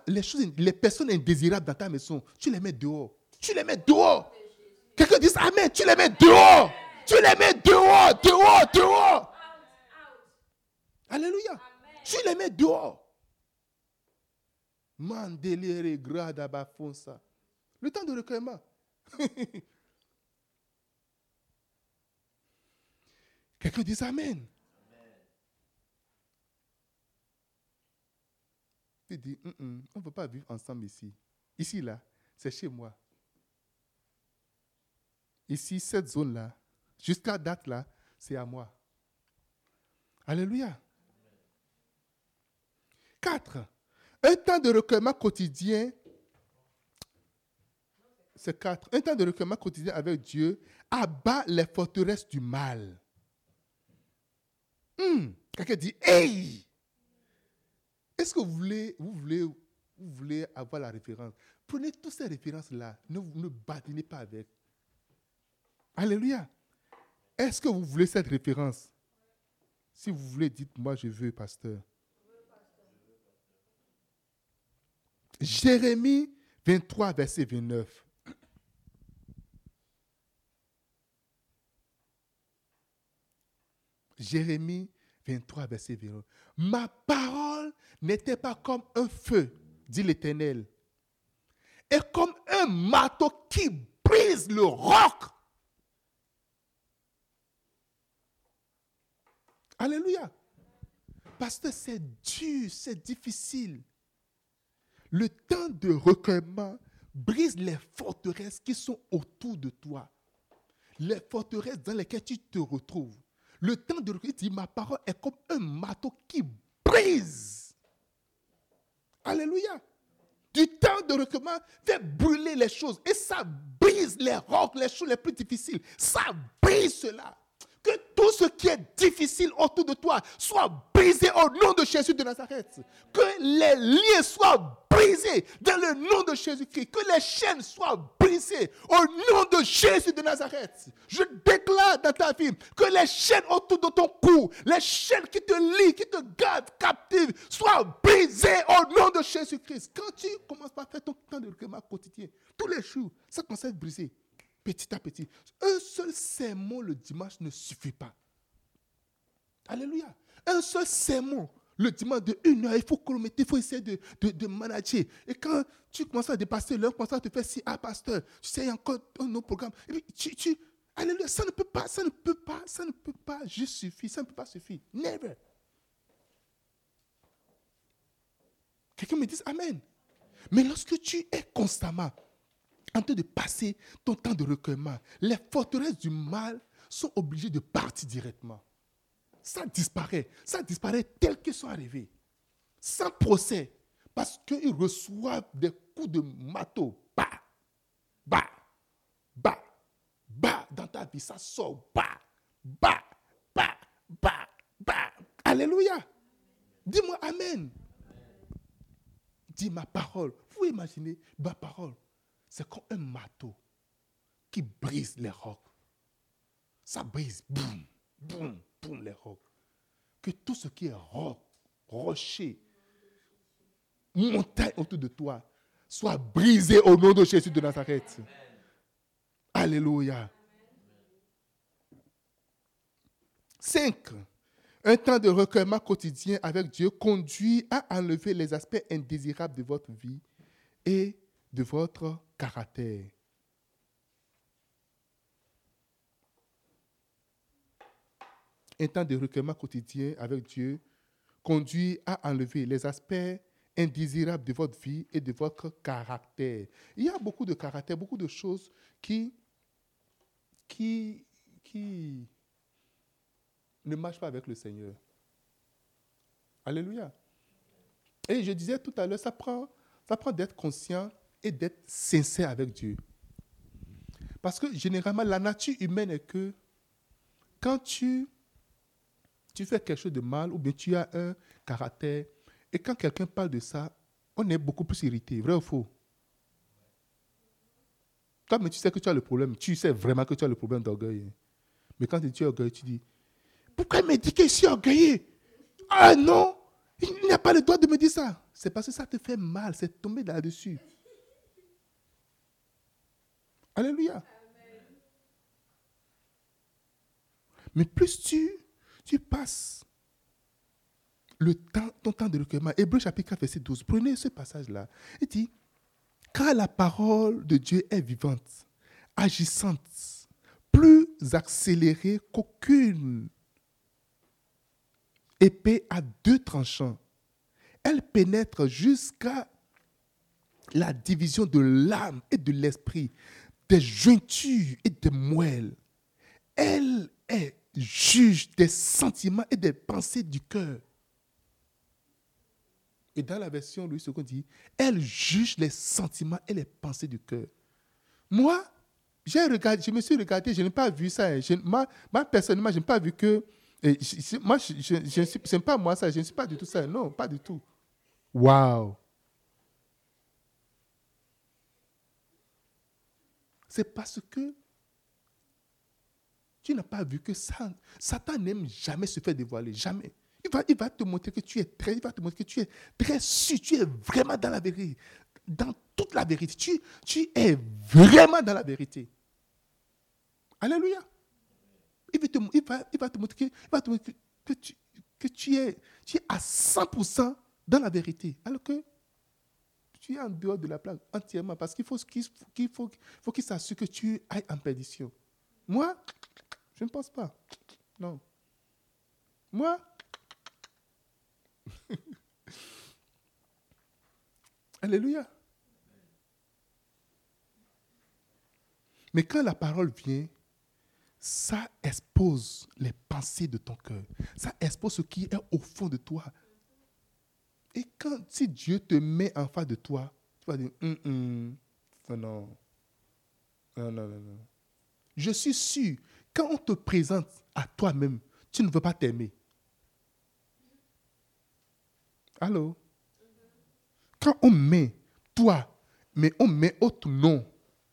les, choses, les personnes indésirables dans ta maison, tu les mets dehors. Tu les mets dehors. Quelqu'un dit Amen. Tu les mets dehors. Tu les mets dehors, dehors, dehors. Alléluia. Tu les mets dehors. Mandelere grada bafonsa. Le temps de recueillement. Quelqu'un dit Amen. Il dit, on ne peut pas vivre ensemble ici. Ici, là, c'est chez moi. Ici, cette zone-là, jusqu'à date là, c'est à moi. Alléluia. Quatre. Un temps de recueillement quotidien c'est quatre. Un temps de recueillement quotidien avec Dieu abat les forteresses du mal. Hmm. Quelqu'un dit Hey Est-ce que vous voulez, vous, voulez, vous voulez avoir la référence? Prenez toutes ces références-là. Ne, ne badinez pas avec. Alléluia. Est-ce que vous voulez cette référence? Si vous voulez, dites-moi, je veux, pasteur. Jérémie 23, verset 29. Jérémie 23, verset 20. Ma parole n'était pas comme un feu, dit l'Éternel, et comme un marteau qui brise le roc. Alléluia. Parce que c'est dur, c'est difficile. Le temps de recueillement brise les forteresses qui sont autour de toi. Les forteresses dans lesquelles tu te retrouves. Le temps de recueillir, dit, ma parole est comme un marteau qui brise. Alléluia. Du temps de recueillement fait brûler les choses. Et ça brise les rocs, les choses les plus difficiles. Ça brise cela. Que tout ce qui est difficile autour de toi soit brisé au nom de Jésus de Nazareth. Que les liens soient brisés dans le nom de Jésus-Christ. Que les chaînes soient au nom de Jésus de Nazareth. Je déclare dans ta vie que les chaînes autour de ton cou, les chaînes qui te lient, qui te gardent captive, soient brisées au nom de Jésus-Christ. Quand tu commences à faire ton temps de recueillement quotidien, tous les jours, ça commence à être brisé petit à petit. Un seul sermon le dimanche ne suffit pas. Alléluia. Un seul sermon le dimanche de une heure, il faut il faut essayer de, de, manager. Et quand tu commences à dépasser l'heure, commences à te faire si, ah, pasteur, tu sais, il y a encore un autre programme. Et puis, tu, tu, alléluia, ça ne peut pas, ça ne peut pas, ça ne peut pas juste suffire, ça ne peut pas suffire. Never. Quelqu'un me dit Amen. Mais lorsque tu es constamment en train de passer ton temps de recueillement, les forteresses du mal sont obligées de partir directement. Ça disparaît. Ça disparaît tel qu'ils sont arrivés. Sans procès. Parce qu'ils reçoivent des coups de marteau. Bah, bah, bah, bah, dans ta vie. Ça sort. Bah, bah, bah, bah, bah. Alléluia. Dis-moi Amen. Dis ma parole. Vous imaginez ma parole c'est comme un marteau qui brise les rocs. Ça brise, boum. boum, boum, les rocs. Que tout ce qui est roc, rocher, montagne autour de toi, soit brisé au nom de Jésus de Nazareth. Alléluia. 5. Un temps de recueillement quotidien avec Dieu conduit à enlever les aspects indésirables de votre vie et de votre caractère. Un temps de recueillement quotidien avec Dieu conduit à enlever les aspects indésirables de votre vie et de votre caractère. Il y a beaucoup de caractères, beaucoup de choses qui, qui, qui ne marchent pas avec le Seigneur. Alléluia. Et je disais tout à l'heure, ça prend, ça prend d'être conscient et d'être sincère avec Dieu. Parce que généralement, la nature humaine est que quand tu, tu fais quelque chose de mal ou bien tu as un caractère, et quand quelqu'un parle de ça, on est beaucoup plus irrité, vrai ou faux? Toi, mais tu sais que tu as le problème, tu sais vraiment que tu as le problème d'orgueil. Mais quand tu es orgueilleux, tu dis, pourquoi il me dit que je suis orgueilleux? Ah non, il n'a pas le droit de me dire ça. C'est parce que ça te fait mal, c'est tombé là-dessus. Alléluia. Mais plus tu, tu passes le temps, ton temps de recueillement, Hébreu chapitre 4, verset 12, prenez ce passage-là. Il dit, car la parole de Dieu est vivante, agissante, plus accélérée qu'aucune épée à deux tranchants. Elle pénètre jusqu'à la division de l'âme et de l'esprit, des jointures et des moelles. Elle est juge des sentiments et des pensées du cœur. Et dans la version Louis II dit, elle juge les sentiments et les pensées du cœur. Moi, j'ai regardé, je me suis regardé, je n'ai pas vu ça. moi, personnellement, je n'ai pas vu que. moi, je ne pas moi ça, je ne suis pas du tout ça. Non, pas du tout. Waouh! C'est parce que tu n'as pas vu que ça, Satan n'aime jamais se faire dévoiler, jamais. Il va, il va te montrer que tu es très, il va te montrer que tu es très sûr, tu es vraiment dans la vérité, dans toute la vérité. Tu, tu es vraiment dans la vérité. Alléluia. Il va te, il va, il va te montrer, que, montrer que, tu, que es, tu es à 100% dans la vérité. Alors que tu es en dehors de la plaque entièrement parce qu'il faut qu'il faut, faut qu'il s'assure que tu ailles en perdition. Moi, je ne pense pas. Non. Moi, Alléluia. Mais quand la parole vient, ça expose les pensées de ton cœur. Ça expose ce qui est au fond de toi. Et quand, si Dieu te met en face de toi, tu vas dire, hum, hum, non, non, non, non, non. Je suis sûr, quand on te présente à toi-même, tu ne veux pas t'aimer. Allô? Quand on met toi, mais on met autre nom,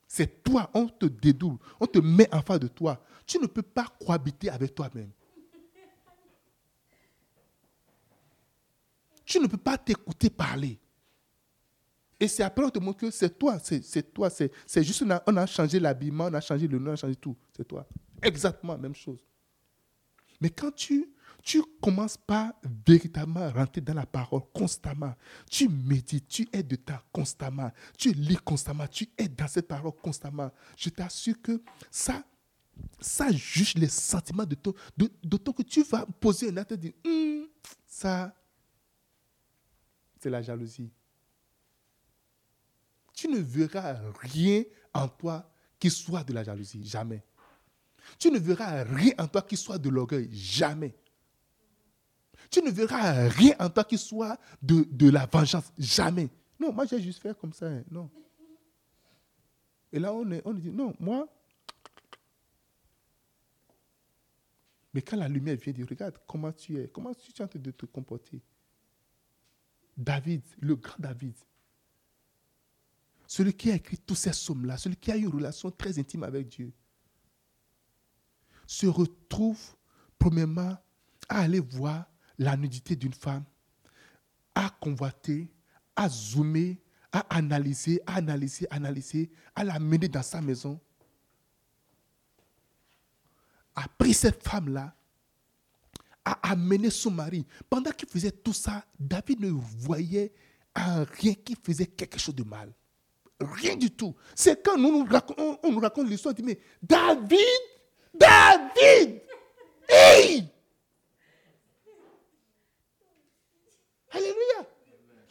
c'est toi, on te dédouble, on te met en face de toi. Tu ne peux pas cohabiter avec toi-même. Tu ne peux pas t'écouter parler. Et c'est après on te montre que c'est toi, c'est toi, c'est juste, on a, on a changé l'habillement, on a changé le nom, on a changé tout. C'est toi. Exactement la même chose. Mais quand tu tu commences pas véritablement rentrer dans la parole constamment. Tu médites, tu es de temps constamment. Tu lis constamment, tu es dans cette parole constamment. Je t'assure que ça, ça juge les sentiments de ton, d'autant que tu vas poser un acte et dire, hum, ça, c'est la jalousie. Tu ne verras rien en toi qui soit de la jalousie, jamais. Tu ne verras rien en toi qui soit de l'orgueil, jamais. Tu ne verras rien en toi qui soit de, de la vengeance. Jamais. Non, moi j'ai juste fait comme ça. Hein. Non. Et là, on, est, on dit, non, moi. Mais quand la lumière vient, dit, regarde comment tu es, comment tu es en train de te comporter. David, le grand David, celui qui a écrit tous ces sommes-là, celui qui a eu une relation très intime avec Dieu, se retrouve premièrement, à aller voir la nudité d'une femme, à convoiter, à zoomer, à analyser, à analyser, analyser, à la mener dans sa maison, a pris cette femme-là, a amené son mari. Pendant qu'il faisait tout ça, David ne voyait rien qui faisait quelque chose de mal. Rien du tout. C'est quand nous on, nous raconte l'histoire, on dit, mais David, David, hey! Alléluia.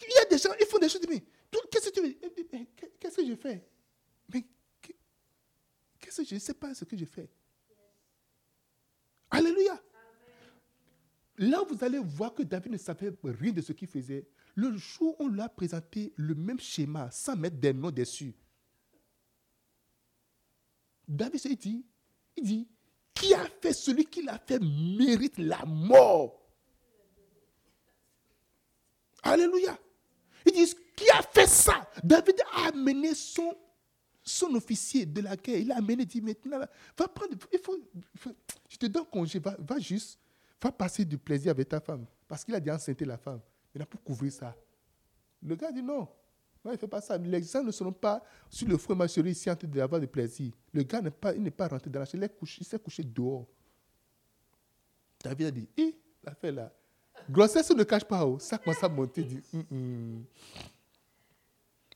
Il y a des gens, ils font des choses, mais qu'est-ce que tu veux? Qu'est-ce que j'ai fait Mais qu'est-ce que je ne sais pas ce que j'ai fait. Alléluia. Là, vous allez voir que David ne savait rien de ce qu'il faisait. Le jour où on lui a présenté le même schéma, sans mettre des noms dessus, David se dit, il dit, qui a fait celui qui l'a fait mérite la mort. Alléluia. Il dit, qui a fait ça? David a amené son, son officier de la guerre. Il a amené, dit, maintenant, va prendre, il faut, je te donne congé, va, va juste, va passer du plaisir avec ta femme. Parce qu'il a dit enceinter la femme. Il a pour couvrir ça. Le gars dit non. Non, il ne fait pas ça. Les gens ne seront pas sur le feu chérie, ici en train d'avoir du plaisir. Le gars n'est pas, il n'est pas rentré dans la chambre, il s'est couché dehors. David a dit, hé, l'affaire là. Grossesse ne cache pas, oh. ça commence à monter. Dit,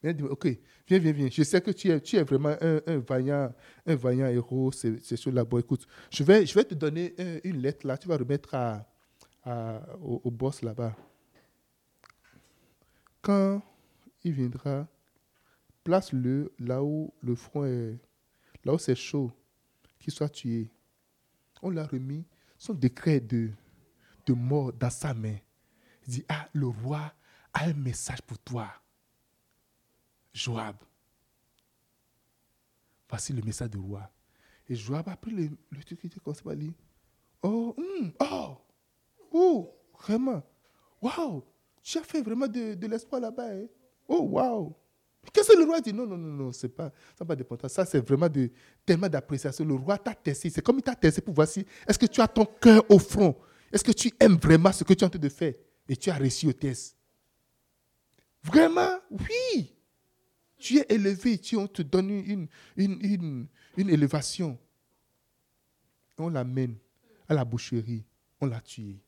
Il dit, ok, viens, viens, viens. Je sais que tu es, tu es vraiment un, vaillant, un vaillant héros, c'est la Bon, écoute, je vais, je vais te donner une lettre là, tu vas remettre à, au boss là-bas quand il viendra, place-le là où le front est, là où c'est chaud, qu'il soit tué. On l'a remis son décret de, de mort dans sa main. Il dit, ah, le roi a un message pour toi. Joab. Voici le message du roi. Et Joab a pris le, truc qui était comme ça, oh, hmm, oh, oh, vraiment, waouh, tu as fait vraiment de, de l'espoir là-bas. Hein? Oh, waouh! Qu'est-ce que le roi dit? Non, non, non, non, c'est pas, ça. Ça, c'est vraiment de, tellement d'appréciation. Le roi t'a testé. C'est comme il t'a testé pour voir si est-ce que tu as ton cœur au front? Est-ce que tu aimes vraiment ce que tu es en train de faire? Et tu as réussi au test. Vraiment? Oui. Tu es élevé. On te donne une, une, une, une élévation. On l'amène à la boucherie. On l'a tué.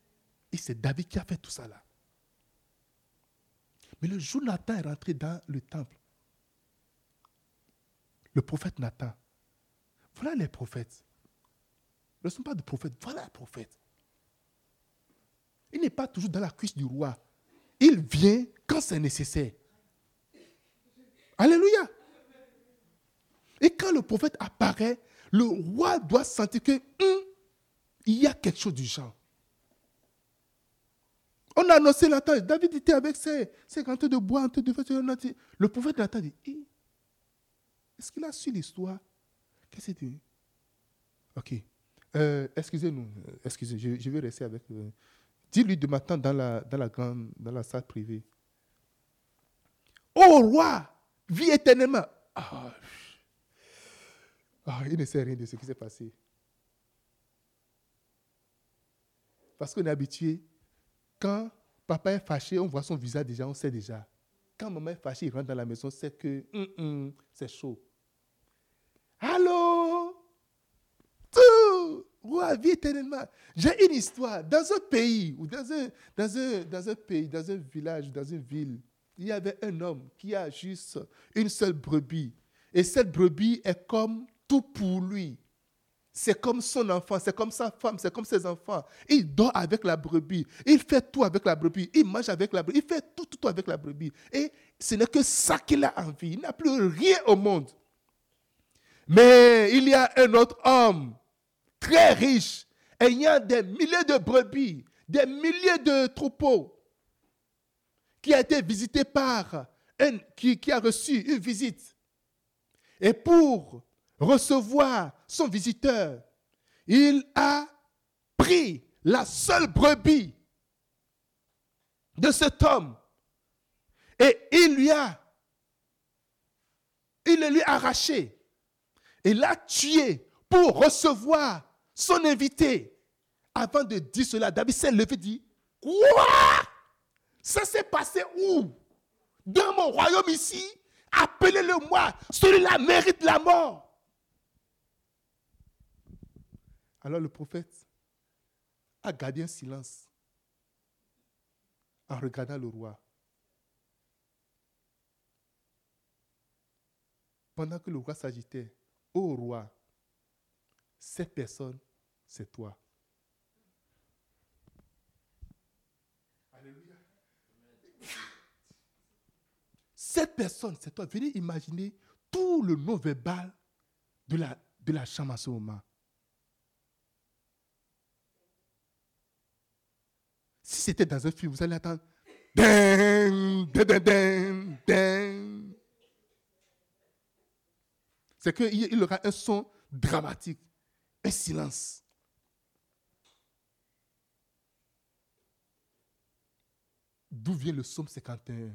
Et c'est David qui a fait tout ça là. Mais le jour Nathan est rentré dans le temple, le prophète Nathan, voilà les prophètes. Ne sont pas des prophètes, voilà les prophètes. Il n'est pas toujours dans la cuisse du roi. Il vient quand c'est nécessaire. Alléluia. Et quand le prophète apparaît, le roi doit sentir que hum, il y a quelque chose du genre. On a annoncé la. David était avec ses, ses de bois train de faire. Le prophète Nathan dit eh, Est-ce qu'il a su l'histoire? Qu'est-ce que c'est Ok. Euh, excusez-nous. Euh, excusez, je, je, vais rester avec. Euh, Dis-lui de m'attendre dans la, dans, la grande, dans la salle privée. Oh roi, vis éternellement. Ah, ah, il ne sait rien de ce qui s'est passé. Parce qu'on est habitué quand papa est fâché, on voit son visage déjà, on sait déjà. Quand maman est fâchée, il rentre dans la maison, c'est que hum, hum, c'est chaud. Allô? Tout Roi, vie éternellement. J'ai une histoire. Dans un pays, ou dans un, dans, un, dans un pays, dans un village, dans une ville, il y avait un homme qui a juste une seule brebis. Et cette brebis est comme tout pour lui. C'est comme son enfant, c'est comme sa femme, c'est comme ses enfants. Il dort avec la brebis, il fait tout avec la brebis, il mange avec la brebis, il fait tout, tout, tout avec la brebis. Et ce n'est que ça qu'il a envie. Il n'a plus rien au monde. Mais il y a un autre homme très riche, ayant des milliers de brebis, des milliers de troupeaux, qui a été visité par un, qui, qui a reçu une visite. Et pour recevoir son visiteur, il a pris la seule brebis de cet homme. Et il lui a, il le lui a arraché. Et l'a tué pour recevoir son invité. Avant de dire cela, David s'est levé et dit, quoi? Ça s'est passé où? Dans mon royaume ici Appelez-le moi. Celui-là mérite la mort. Alors le prophète a gardé un silence en regardant le roi. Pendant que le roi s'agitait, ô roi, cette personne, c'est toi. Alléluia. Cette personne, c'est toi. Venez imaginer tout le nom verbal de la, de la chambre à ce moment. Si c'était dans un film, vous allez attendre. C'est qu'il aura un son dramatique, un silence. D'où vient le psaume 51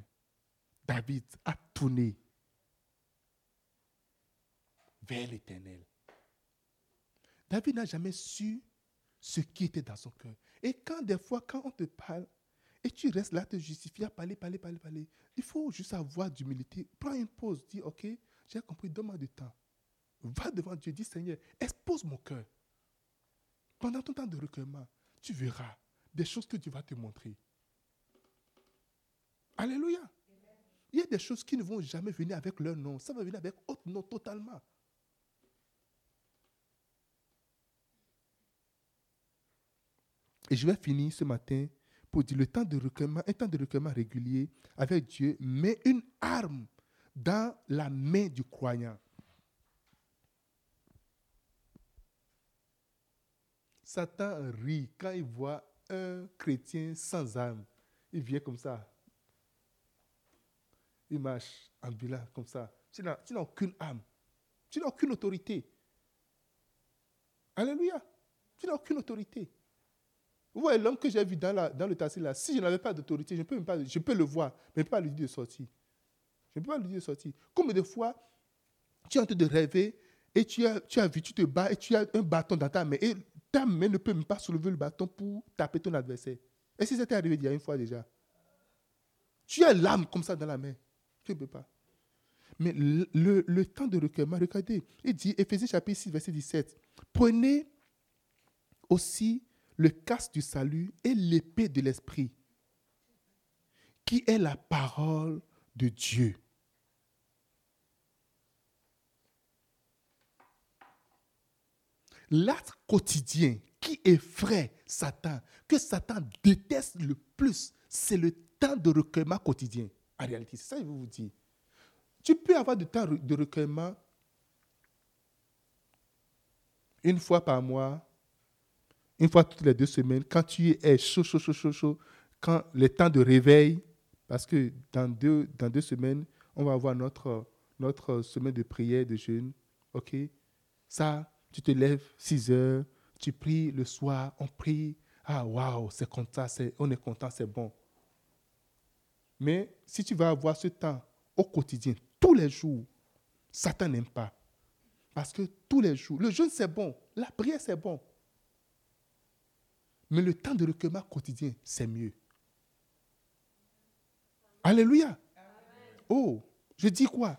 David a tourné vers l'éternel. David n'a jamais su ce qui était dans son cœur. Et quand des fois, quand on te parle, et tu restes là, te justifier, à parler, parler, parler, parler, il faut juste avoir d'humilité. Prends une pause, dis, OK, j'ai compris, donne-moi du temps. Va devant Dieu, dis, Seigneur, expose mon cœur. Pendant ton temps de recueillement, tu verras des choses que Dieu va te montrer. Alléluia. Il y a des choses qui ne vont jamais venir avec leur nom. Ça va venir avec autre nom totalement. Et je vais finir ce matin pour dire le temps de recueillement, un temps de recueillement régulier avec Dieu, met une arme dans la main du croyant. Satan rit quand il voit un chrétien sans âme. Il vient comme ça il marche en bilan comme ça. Tu n'as aucune âme. Tu n'as aucune autorité. Alléluia. Tu n'as aucune autorité. Voyez l'homme que j'ai vu dans, le taxi là, si je n'avais pas d'autorité, je, peux le voir, mais je ne peux pas lui dire de sortir. Je ne peux pas lui dire de sortir. Combien de fois tu es en train de rêver et tu as, vu, tu te bats et tu as un bâton dans ta main et ta main ne peut même pas soulever le bâton pour taper ton adversaire. Et si c'était arrivé il y a une fois déjà? Tu as l'âme comme ça dans la main. Tu ne peux pas. Mais le, temps de recueillement, regardez, il dit, Éphésiens chapitre 6, verset 17, prenez aussi le casque du salut et l'épée de l'esprit, qui est la parole de Dieu. L'acte quotidien qui effraie Satan, que Satan déteste le plus, c'est le temps de recueillement quotidien. En réalité, c'est ça que je vous dire. Tu peux avoir du temps de recueillement une fois par mois, une fois toutes les deux semaines, quand tu es chaud, chaud, chaud, chaud, chaud, quand le temps de réveil, parce que dans deux, dans deux semaines, on va avoir notre, notre semaine de prière, de jeûne. OK? Ça, tu te lèves 6 heures, tu pries le soir, on prie. Ah, waouh, c'est content, on est content, c'est bon. Mais si tu vas avoir ce temps au quotidien, tous les jours, Satan n'aime pas. Parce que tous les jours, le jeûne c'est bon, la prière c'est bon. Mais le temps de recueillement quotidien, c'est mieux. Alléluia. Oh, je dis quoi?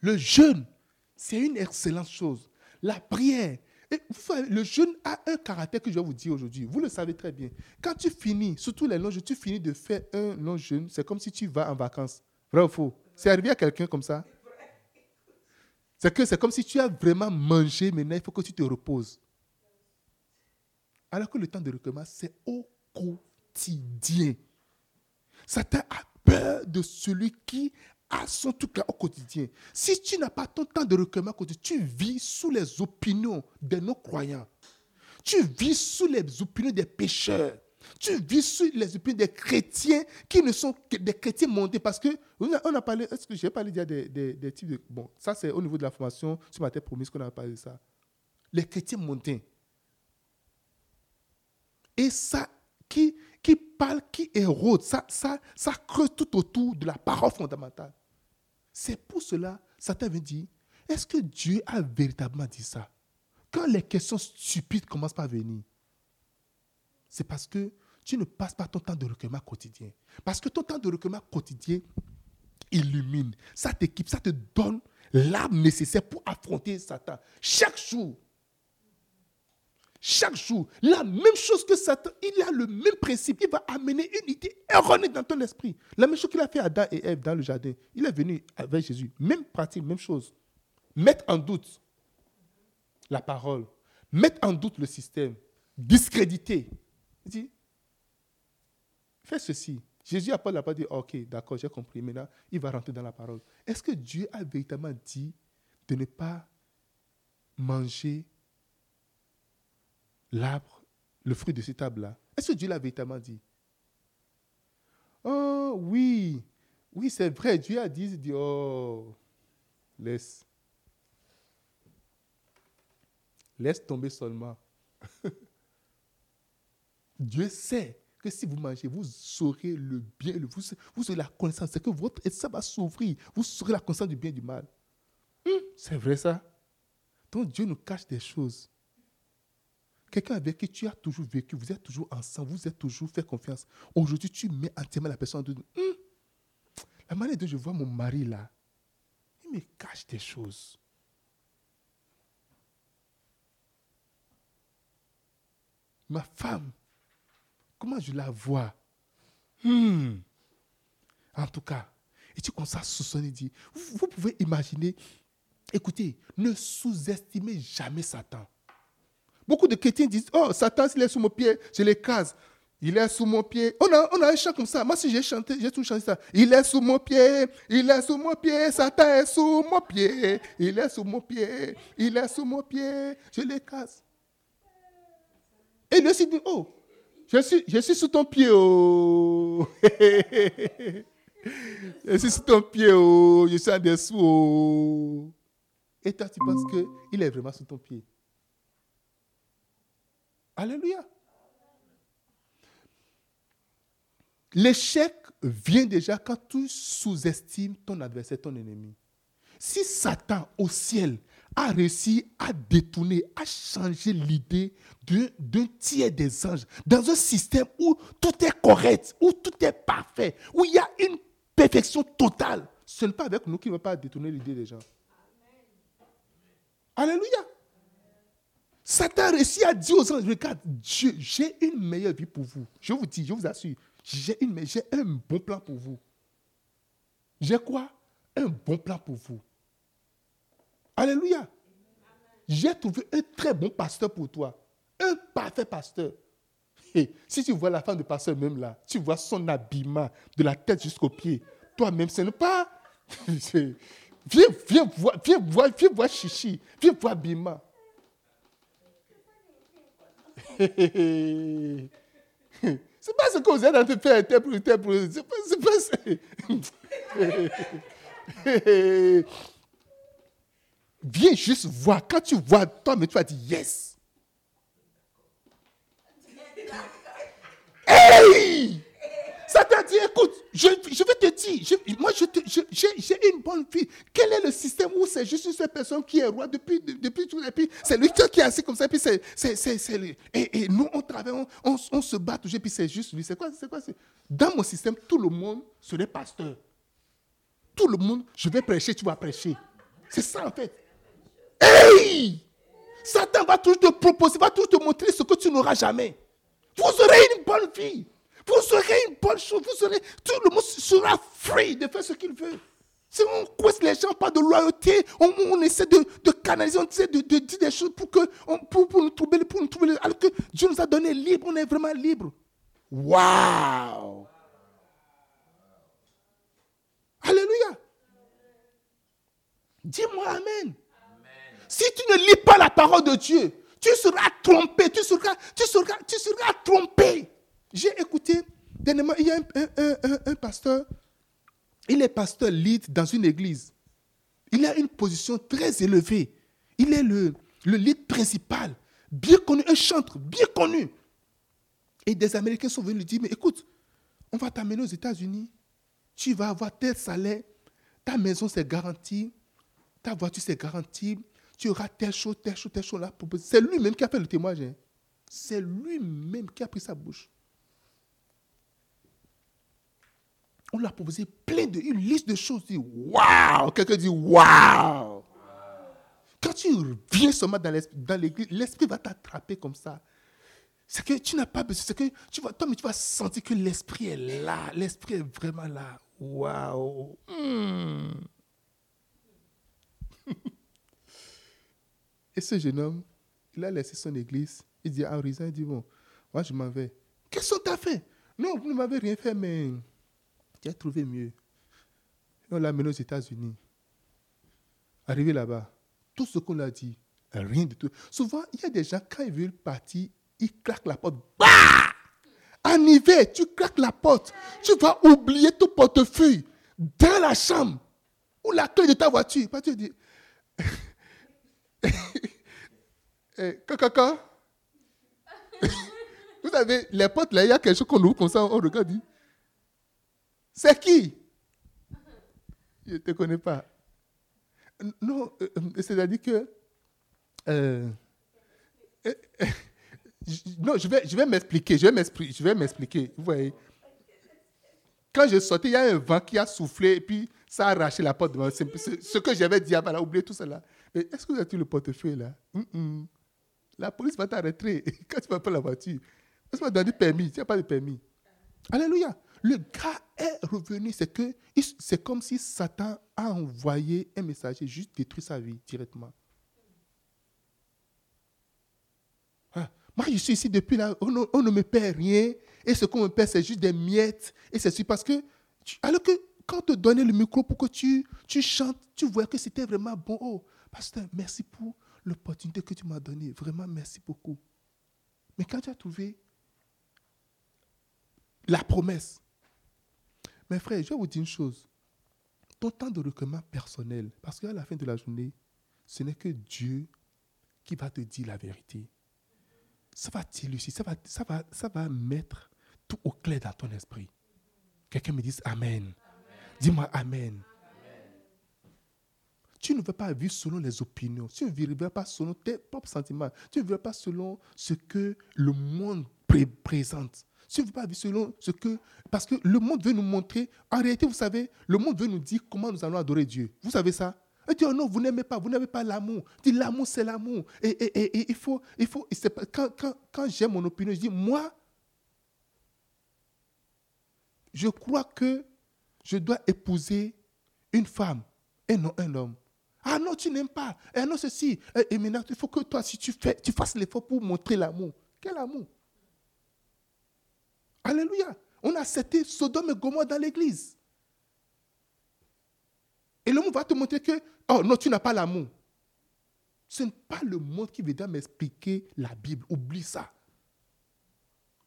Le jeûne, c'est une excellente chose. La prière, le jeûne a un caractère que je vais vous dire aujourd'hui. Vous le savez très bien. Quand tu finis, surtout les longs tu finis de faire un long jeûne, c'est comme si tu vas en vacances. Vrai ou faux? C'est arrivé à quelqu'un comme ça? C'est que c'est comme si tu as vraiment mangé, maintenant il faut que tu te reposes. Alors que le temps de recueillement, c'est au quotidien. Satan a peur de celui qui à son truc là au quotidien. Si tu n'as pas ton temps de recueillement quotidien, tu vis sous les opinions de nos croyants. Tu vis sous les opinions des pécheurs. Tu vis sous les opinions des chrétiens qui ne sont que des chrétiens montés. Parce que, on a, parlé, est-ce que j'ai parlé déjà des, des, types de. Bon, ça c'est au niveau de la formation, ce matin promis qu'on a parlé de ça. Les chrétiens montés. Et ça, qui, qui parle, qui érode, ça, ça, ça creuse tout autour de la parole fondamentale. C'est pour cela, Satan vient dire, est-ce que Dieu a véritablement dit ça? Quand les questions stupides commencent à venir, c'est parce que tu ne passes pas ton temps de recueillement quotidien. Parce que ton temps de recueillement quotidien illumine, ça t'équipe, ça te donne l'arme nécessaire pour affronter Satan. Chaque jour, chaque jour, la même chose que Satan, il a le même principe. Il va amener une idée erronée dans ton esprit. La même chose qu'il a fait à Adam et Ève dans le jardin. Il est venu avec Jésus. Même pratique, même chose. Mettre en doute la parole. Mettre en doute le système. Discréditer. Il dit, fais ceci. Jésus après n'a pas dit, ok, d'accord, j'ai compris. Maintenant, il va rentrer dans la parole. Est-ce que Dieu a véritablement dit de ne pas manger l'arbre, le fruit de cet arbre-là Est-ce que Dieu l'a véritablement dit? Oh oui, oui, c'est vrai. Dieu a dit, dit, oh, laisse. Laisse tomber seulement. Dieu sait que si vous mangez, vous saurez le bien, vous, vous aurez la connaissance. C'est que votre ça va s'ouvrir. Vous saurez la connaissance du bien et du mal. Hum, c'est vrai ça. Donc Dieu nous cache des choses. Quelqu'un avec qui tu as toujours vécu, vous êtes toujours ensemble, vous êtes toujours fait confiance. Aujourd'hui, tu mets entièrement la personne en doute. Hum, la manière dont je vois mon mari là, il me cache des choses. Ma femme, comment je la vois? Hum. En tout cas, et tu commences à soupçonner, dit, vous pouvez imaginer, écoutez, ne sous-estimez jamais Satan. Beaucoup de chrétiens disent, oh, Satan, s'il est sous mon pied, je l'écrase. Il est sous mon pied. On a, on a un chant comme ça. Moi, si j'ai chanté, j'ai tout chanté ça. Il est sous mon pied, il est sous mon pied, Satan est sous mon pied, il est sous mon pied, il est sous mon pied, je l'écrase. Et lui aussi dit, oh, je suis, je suis sous ton pied, oh. je suis sous ton pied, oh, je suis en dessous, oh. Et toi, tu penses qu'il est vraiment sous ton pied? Alléluia. L'échec vient déjà quand tu sous-estimes ton adversaire, ton ennemi. Si Satan au ciel a réussi à détourner, à changer l'idée d'un tiers des anges dans un système où tout est correct, où tout est parfait, où il y a une perfection totale, ce n'est pas avec nous qu'il ne va pas détourner l'idée des gens. Alléluia. Satan a réussi à dire aux anges, regarde, j'ai une meilleure vie pour vous. Je vous dis, je vous assure, j'ai un bon plan pour vous. J'ai quoi? Un bon plan pour vous. Alléluia. J'ai trouvé un très bon pasteur pour toi. Un parfait pasteur. Si tu vois la femme de pasteur même là, tu vois son habillement de la tête jusqu'aux pieds. Toi-même, ce n'est pas... viens, viens voir, viens viens voir Chichi, viens voir Bima. C'est pas ce que vous êtes en train de faire interpréter pour C'est pas, c'est pas. Viens juste voir. Quand tu vois, toi, mais tu vas dire yes. Hey! Ça t'a dit, écoute, je, je vais te dire, moi j'ai une bonne vie. Quel est le système où c'est juste seule personne qui est roi depuis, depuis tout, et puis c'est lui qui est assis comme ça, et puis c'est, et, et, nous on travaille, on, on, se bat toujours, et puis c'est juste lui. C'est quoi, c'est quoi Dans mon système, tout le monde serait pasteur. Tout le monde, je vais prêcher, tu vas prêcher. C'est ça en fait. Hey! Satan va toujours te proposer, va toujours te montrer ce que tu n'auras jamais. Vous aurez une bonne vie. Vous aurez une bonne chose. Vous aurez, tout le monde sera free de faire ce qu'il veut. Si on coince les gens pas de loyauté, on, essaie de, canaliser, on essaie de, dire des choses pour, que, pour, nous trouver, pour nous trouver, alors que Dieu nous a donné libre, on est vraiment libre. Waouh! Alléluia! Dis-moi Amen. Si tu ne lis pas la parole de Dieu, tu seras trompé, tu seras, tu seras, tu seras trompé. J'ai écouté, dernièrement, il y a un, pasteur, il est pasteur lead dans une église. Il a une position très élevée. Il est le, le lead principal, bien connu, un chantre bien connu. Et des Américains sont venus lui dire, mais écoute, on va t'amener aux États-Unis, tu vas avoir tel salaire, ta maison c'est garanti, ta voiture c'est garantie, tu auras telle chose, telle chose, telle chose là. C'est lui-même qui a fait le témoignage. Hein. C'est lui-même qui a pris sa bouche. On lui a proposé plein de, une liste de choses. Dit, waouh! Quelqu'un dit, waouh! Quand tu viens seulement dans l'église, l'esprit va t'attraper comme ça. C'est que tu n'as pas besoin. C'est que tu vas, toi, mais tu vas sentir que l'esprit est là. L'esprit est vraiment là. Waouh! Hmm. Et ce jeune homme, il a laissé son église. Il dit à Horizon, il dit, bon, moi je m'en vais. Qu'est-ce que tu as fait? Non, vous ne m'avez rien fait, mais tu as trouvé mieux. On l'a mené aux États-Unis. Arrivé là-bas, tout ce qu'on a dit, rien du tout. Souvent, il y a des gens, quand ils veulent partir, ils claquent la porte. Bah en hiver, tu claques la porte. Tu vas oublier ton portefeuille dans la chambre ou la clé de ta voiture. Tu dis, eh, Vous savez, les portes là, il y a quelque chose qu'on ouvre comme ça, on regarde, c'est qui? Je ne te connais pas. Non, euh, euh, c'est-à-dire que. Euh, non, je vais, je vais m'expliquer. Je vais m'expliquer. Vous voyez. Quand je sortais, il y a un vent qui a soufflé et puis ça a arraché la porte. Ce que j'avais dit avant, oublié tout cela. Est-ce que vous avez le portefeuille là? La police va t'arrêter quand tu vas prendre la voiture. Est-ce que tu donner permis? Tu n'as pas de permis. Alléluia. Le gars est revenu. C'est que c'est comme si Satan a envoyé un messager juste détruire sa vie directement. Ah, moi, je suis ici depuis là. On, ne me paie rien. Et ce qu'on me paie, c'est juste des miettes. Et c'est parce que. alors que quand on te donnait le micro pour que tu, chantes, tu vois que c'était vraiment bon. Oh, pasteur, merci pour l'opportunité que tu m'as donnée. Vraiment, merci beaucoup. Mais quand tu as trouvé la promesse, mes frères, je vais vous dire une chose. Ton temps de recueillement personnel, parce qu'à la fin de la journée, ce n'est que Dieu qui va te dire la vérité. Ça va t'illustrer, ça va, ça, va, ça va mettre tout au clair dans ton esprit. Quelqu'un me dise Amen. Dis-moi Amen. Tu ne veux pas vivre selon les opinions. Tu ne vivras pas selon tes propres sentiments. Tu ne vivras pas selon ce que le monde présente. Ne pas vivre selon ce que... Parce que le monde veut nous montrer... En réalité, vous savez, le monde veut nous dire comment nous allons adorer Dieu. Vous savez ça? Il dit, oh non, vous n'aimez pas, vous n'avez pas l'amour. Dit, l'amour, c'est l'amour. Et, et, et, il faut... Il faut quand quand, quand mon opinion, je dis, moi, je crois que je dois épouser une femme et non un homme. Ah non, tu n'aimes pas. Et non, ceci. Et, maintenant, il faut que toi, si tu fais, tu fasses l'effort pour montrer l'amour. Quel amour? Alléluia. On a accepté Sodome et Gomorre dans l'église. Et le monde va te montrer que, oh non, tu n'as pas l'amour. Ce n'est pas le monde qui viendra m'expliquer la Bible. Oublie ça.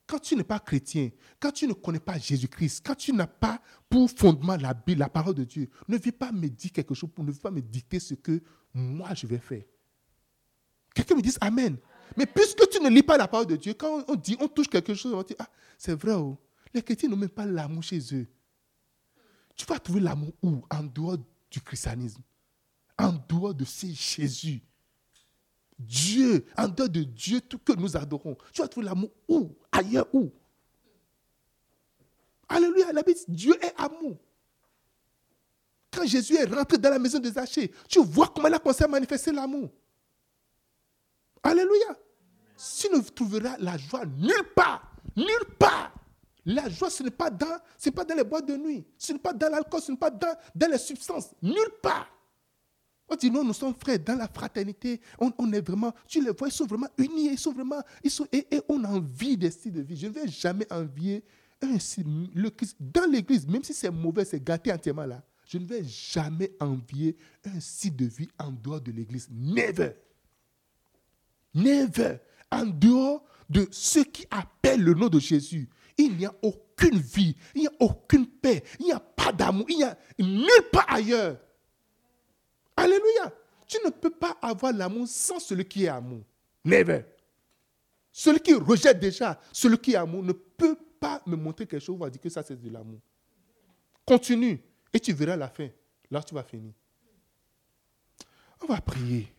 Quand tu n'es pas chrétien, quand tu ne connais pas Jésus-Christ, quand tu n'as pas pour fondement la Bible, la parole de Dieu, ne viens pas me dire quelque chose, ne viens pas me dicter ce que moi je vais faire. Quelqu'un me dit Amen. Mais puisque tu ne lis pas la parole de Dieu, quand on dit, on touche quelque chose, on dit, ah, c'est vrai, oh, les chrétiens n'ont même pas l'amour chez eux. Tu vas trouver l'amour où? En dehors du christianisme. En dehors de ces Jésus. Dieu, en dehors de Dieu, tout que nous adorons. Tu vas trouver l'amour où? Ailleurs où? Alléluia, la Dieu est amour. Quand Jésus est rentré dans la maison de Zachée, tu vois comment il a commencé à manifester l'amour. Alléluia. Si nous trouverons la joie nulle part, nulle part. La joie, ce n'est pas dans, pas dans les boîtes de nuit, ce n'est pas dans l'alcool, ce n'est pas dans, dans, les substances, nulle part. On dit non, nous sommes frères dans la fraternité. On, est vraiment, tu les vois, ils sont vraiment unis, ils sont vraiment, ils sont, et, on a envie des styles de vie. Je ne vais jamais envier un style, le, dans l'église, même si c'est mauvais, c'est gâté entièrement là. Je ne vais jamais envier un style de vie en dehors de l'église. Never. Never. En dehors de ceux qui appellent le nom de Jésus, il n'y a aucune vie, il n'y a aucune paix, il n'y a pas d'amour, il n'y a nulle part ailleurs. Alléluia. Tu ne peux pas avoir l'amour sans celui qui est amour. Never. Celui qui rejette déjà, celui qui est amour, ne peut pas me montrer quelque chose, on va dire que ça c'est de l'amour. Continue et tu verras la fin. Là, tu vas finir. On va prier.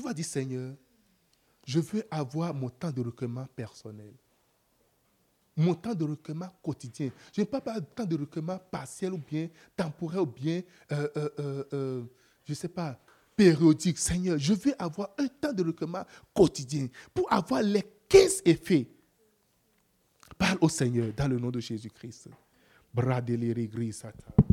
Va dire, Seigneur, je veux avoir mon temps de recueillement personnel. Mon temps de recueillement quotidien. Je ne parle pas de temps de recueillement partiel ou bien temporaire ou bien, euh, euh, euh, je ne sais pas, périodique. Seigneur, je veux avoir un temps de recueillement quotidien pour avoir les 15 effets. Parle au Seigneur dans le nom de Jésus-Christ. Bradeli gris satan.